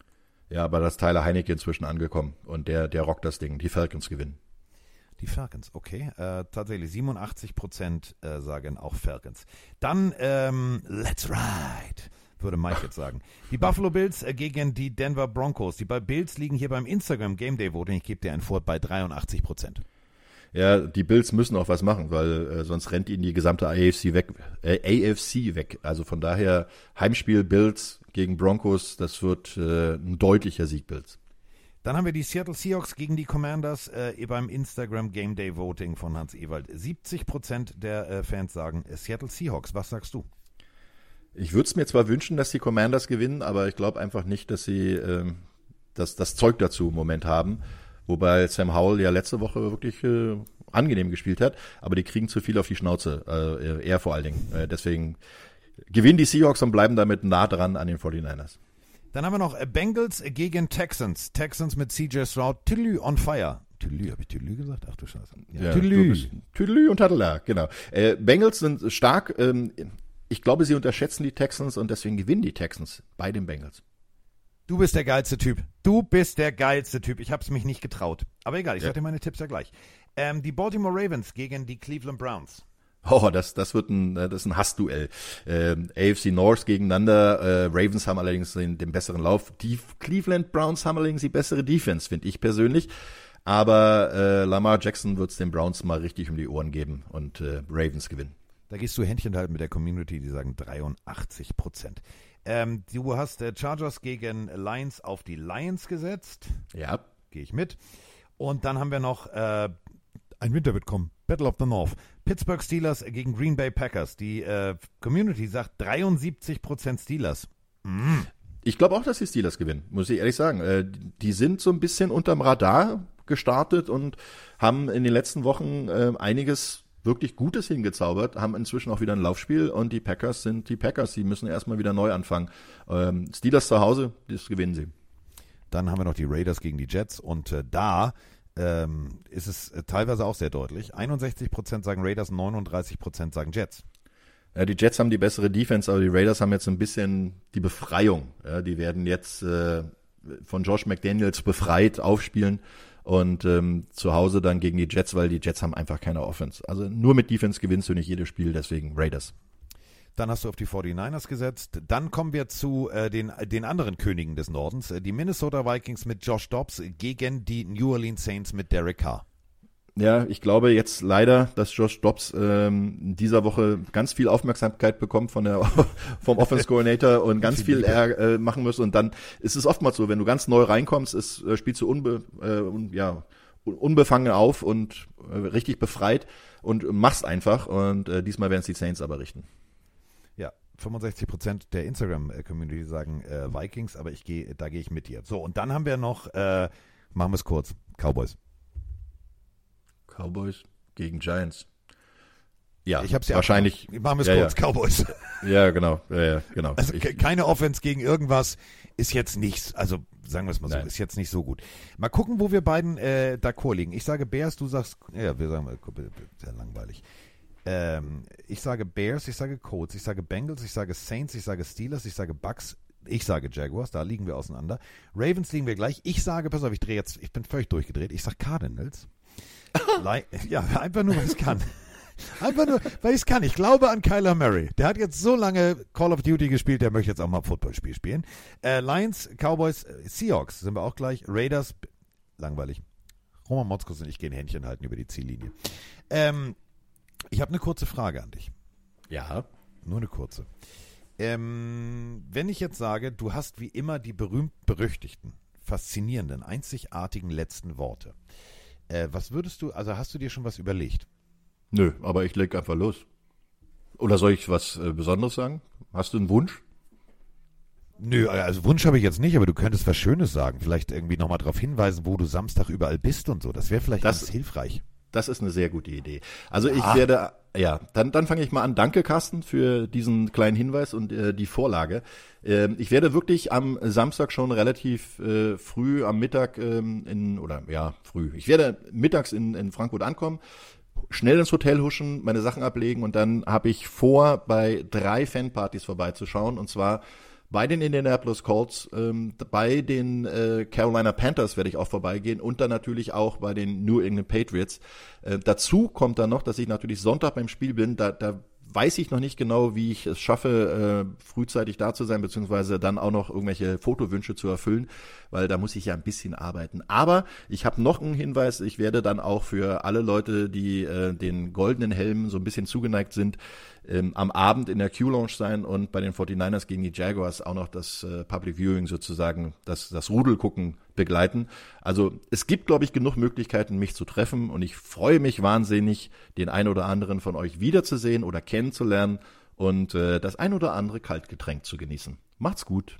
Ja, aber da ist Tyler Heinecke inzwischen angekommen und der, der rockt das Ding. Die Falcons gewinnen. Die Falcons, okay. Äh, tatsächlich 87 Prozent äh, sagen auch Falcons. Dann ähm, Let's Ride, würde Mike jetzt sagen. Die Buffalo Bills äh, gegen die Denver Broncos. Die Bills liegen hier beim Instagram Game Day Voting. Ich gebe dir einen Fort bei 83 Prozent. Ja, die Bills müssen auch was machen, weil äh, sonst rennt ihnen die gesamte AFC weg. Äh, AFC weg. Also von daher Heimspiel Bills gegen Broncos, das wird äh, ein deutlicher Sieg Bills. Dann haben wir die Seattle Seahawks gegen die Commanders äh, beim Instagram Game Day Voting von Hans Ewald. 70 Prozent der äh, Fans sagen äh, Seattle Seahawks. Was sagst du? Ich würde es mir zwar wünschen, dass die Commanders gewinnen, aber ich glaube einfach nicht, dass sie ähm, das, das Zeug dazu im Moment haben. Wobei Sam Howell ja letzte Woche wirklich äh, angenehm gespielt hat, aber die kriegen zu viel auf die Schnauze, äh, er vor allen Dingen. Äh, deswegen gewinnen die Seahawks und bleiben damit nah dran an den 49ers. Dann haben wir noch äh, Bengals gegen Texans. Texans mit CJ Stroud. Tülü on fire. Tülü, habe ich Tülü gesagt? Ach du Scheiße. Ja, Tülü. bist- Tüdelü und Tadela, genau. Äh, Bengals sind stark. Ähm, ich glaube, sie unterschätzen die Texans und deswegen gewinnen die Texans bei den Bengals. Du bist der geilste Typ. Du bist der geilste Typ. Ich habe es mich nicht getraut. Aber egal, ich sag dir meine Tipps ja gleich. Ähm, die Baltimore Ravens gegen die Cleveland Browns. *laughs* Oh, das, das wird ein, äh, das ist ein Hassduell. Ähm, AFC North gegeneinander. Äh, Ravens haben allerdings den, den besseren Lauf. Die Cleveland Browns haben allerdings die bessere Defense, finde ich persönlich. Aber äh, Lamar Jackson wird es den Browns mal richtig um die Ohren geben und äh, Ravens gewinnen. Da gehst du Händchen halten mit der Community, die sagen 83 Prozent. Ähm, du hast äh, Chargers gegen Lions auf die Lions gesetzt. Ja. Gehe ich mit. Und dann haben wir noch äh, ein Winter wird kommen. Battle of the North. Pittsburgh Steelers gegen Green Bay Packers. Die äh, Community sagt 73 Prozent Steelers. Ich glaube auch, dass die Steelers gewinnen, muss ich ehrlich sagen. Äh, die sind so ein bisschen unterm Radar gestartet und haben in den letzten Wochen äh, einiges wirklich Gutes hingezaubert, haben inzwischen auch wieder ein Laufspiel und die Packers sind die Packers, die müssen erstmal wieder neu anfangen. Ähm, Steelers zu Hause, das gewinnen sie. Dann haben wir noch die Raiders gegen die Jets und äh, da ähm, ist es äh, teilweise auch sehr deutlich. 61% sagen Raiders, 39% sagen Jets. Ja, die Jets haben die bessere Defense, aber die Raiders haben jetzt ein bisschen die Befreiung. Ja, die werden jetzt äh, von Josh McDaniels befreit aufspielen und ähm, zu Hause dann gegen die Jets, weil die Jets haben einfach keine Offense. Also nur mit Defense gewinnst du nicht jedes Spiel, deswegen Raiders. Dann hast du auf die 49ers gesetzt. Dann kommen wir zu äh, den, den anderen Königen des Nordens. Äh, Die Minnesota Vikings mit Josh Dobbs gegen die New Orleans Saints mit Derek Carr. Ja, ich glaube jetzt leider, dass Josh Dobbs ähm, in dieser Woche ganz viel Aufmerksamkeit bekommt von der *laughs* vom Offense Coordinator und *laughs* ganz viel er äh, machen muss. Und dann ist es oftmals so, wenn du ganz neu reinkommst, ist, äh, spielst du unbe, äh, un, ja, un- unbefangen auf und äh, richtig befreit und machst einfach. Und äh, diesmal werden es die Saints aber richten. Ja, 65% der Instagram-Community sagen äh, Vikings, aber ich gehe, da gehe ich mit dir. So, und dann haben wir noch, äh, machen wir es kurz, Cowboys. Cowboys gegen Giants. Ja, Ich habe ja wahrscheinlich. Machen wir es ja, kurz, Cowboys. Ja, *laughs* ja genau. Ja, ja, genau. Also Ich- ke- keine Offense gegen irgendwas ist jetzt nichts. Also sagen wir es mal so, Nein. ist jetzt nicht so gut. Mal gucken, wo wir beiden äh, d'accord liegen. Ich sage Bears, du sagst, ja, wir sagen mal, sehr langweilig. Ähm, ich sage Bears, ich sage Colts, ich sage Bengals, ich sage Saints, ich sage Steelers, ich sage Bucks. Ich sage Jaguars, da liegen wir auseinander. Ravens liegen wir gleich. Ich sage, pass auf, ich drehe jetzt, ich bin völlig durchgedreht. Ich sage Cardinals. *laughs* Ja, einfach nur, weil ich es kann. Einfach nur, weil ich es kann. Ich glaube an Kyler Murray. Der hat jetzt so lange Call of Duty gespielt, der möchte jetzt auch mal ein Footballspiel spielen. Äh, Lions, Cowboys, Seahawks sind wir auch gleich. Raiders, langweilig. Roman Motzkus und ich gehen Händchen halten über die Ziellinie. Ähm, ich habe eine kurze Frage an dich. Ja. Nur eine kurze. Ähm, wenn ich jetzt sage, du hast wie immer die berühmt-berüchtigten, faszinierenden, einzigartigen letzten Worte. Äh, was würdest du, also hast du dir schon was überlegt? Nö, aber ich leg einfach los. Oder soll ich was äh, Besonderes sagen? Hast du einen Wunsch? Nö, also Wunsch habe ich jetzt nicht, aber du könntest was Schönes sagen. Vielleicht irgendwie nochmal darauf hinweisen, wo du Samstag überall bist und so. Das wäre vielleicht Das- ganz hilfreich. Das ist eine sehr gute Idee. Also ich werde, ja, dann, dann fange ich mal an. Danke, Carsten, für diesen kleinen Hinweis und äh, die Vorlage. Ähm, ich werde wirklich am Samstag schon relativ äh, früh am Mittag ähm, in, oder ja, früh. Ich werde mittags in, in Frankfurt ankommen, schnell ins Hotel huschen, meine Sachen ablegen und dann habe ich vor, bei drei Fanpartys vorbeizuschauen und zwar bei den Indianapolis Colts, ähm, bei den äh, Carolina Panthers werde ich auch vorbeigehen und dann natürlich auch bei den New England Patriots. Äh, dazu kommt dann noch, dass ich natürlich Sonntag beim Spiel bin. Da, da weiß ich noch nicht genau, wie ich es schaffe, äh, frühzeitig da zu sein, beziehungsweise dann auch noch irgendwelche Fotowünsche zu erfüllen, weil da muss ich ja ein bisschen arbeiten. Aber ich habe noch einen Hinweis, ich werde dann auch für alle Leute, die äh, den goldenen Helmen so ein bisschen zugeneigt sind, ähm, am Abend in der Q-Lounge sein und bei den 49ers gegen die Jaguars auch noch das äh, Public Viewing sozusagen, das, das Rudel gucken, begleiten. Also es gibt, glaube ich, genug Möglichkeiten, mich zu treffen und ich freue mich wahnsinnig, den ein oder anderen von euch wiederzusehen oder kennenzulernen und äh, das ein oder andere Kaltgetränk zu genießen. Macht's gut.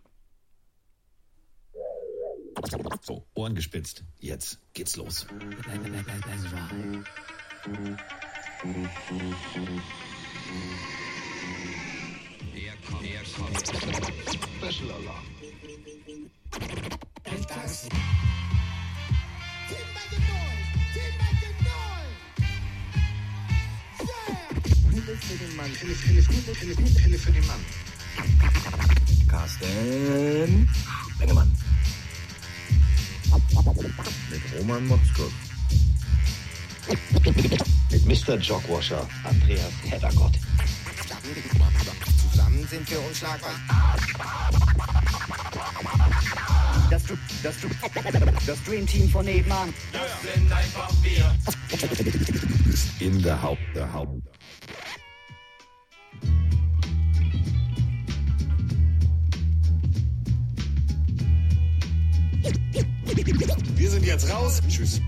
So, Ohren gespitzt. Jetzt geht's los. Special Alarm. Pille für den Mann. Pille, Pille, Pille, Pille, Pille, Pille für den Mann. Carsten Bengemann. Mit Roman Motzkus. Mit Mr. Jogwasher, Andreas Heddergott. Zusammen sind wir unschlagbar. Das, das, das Dream Team von nebenan. In der Haupt, der Haupt. Wir sind jetzt raus. Tschüss.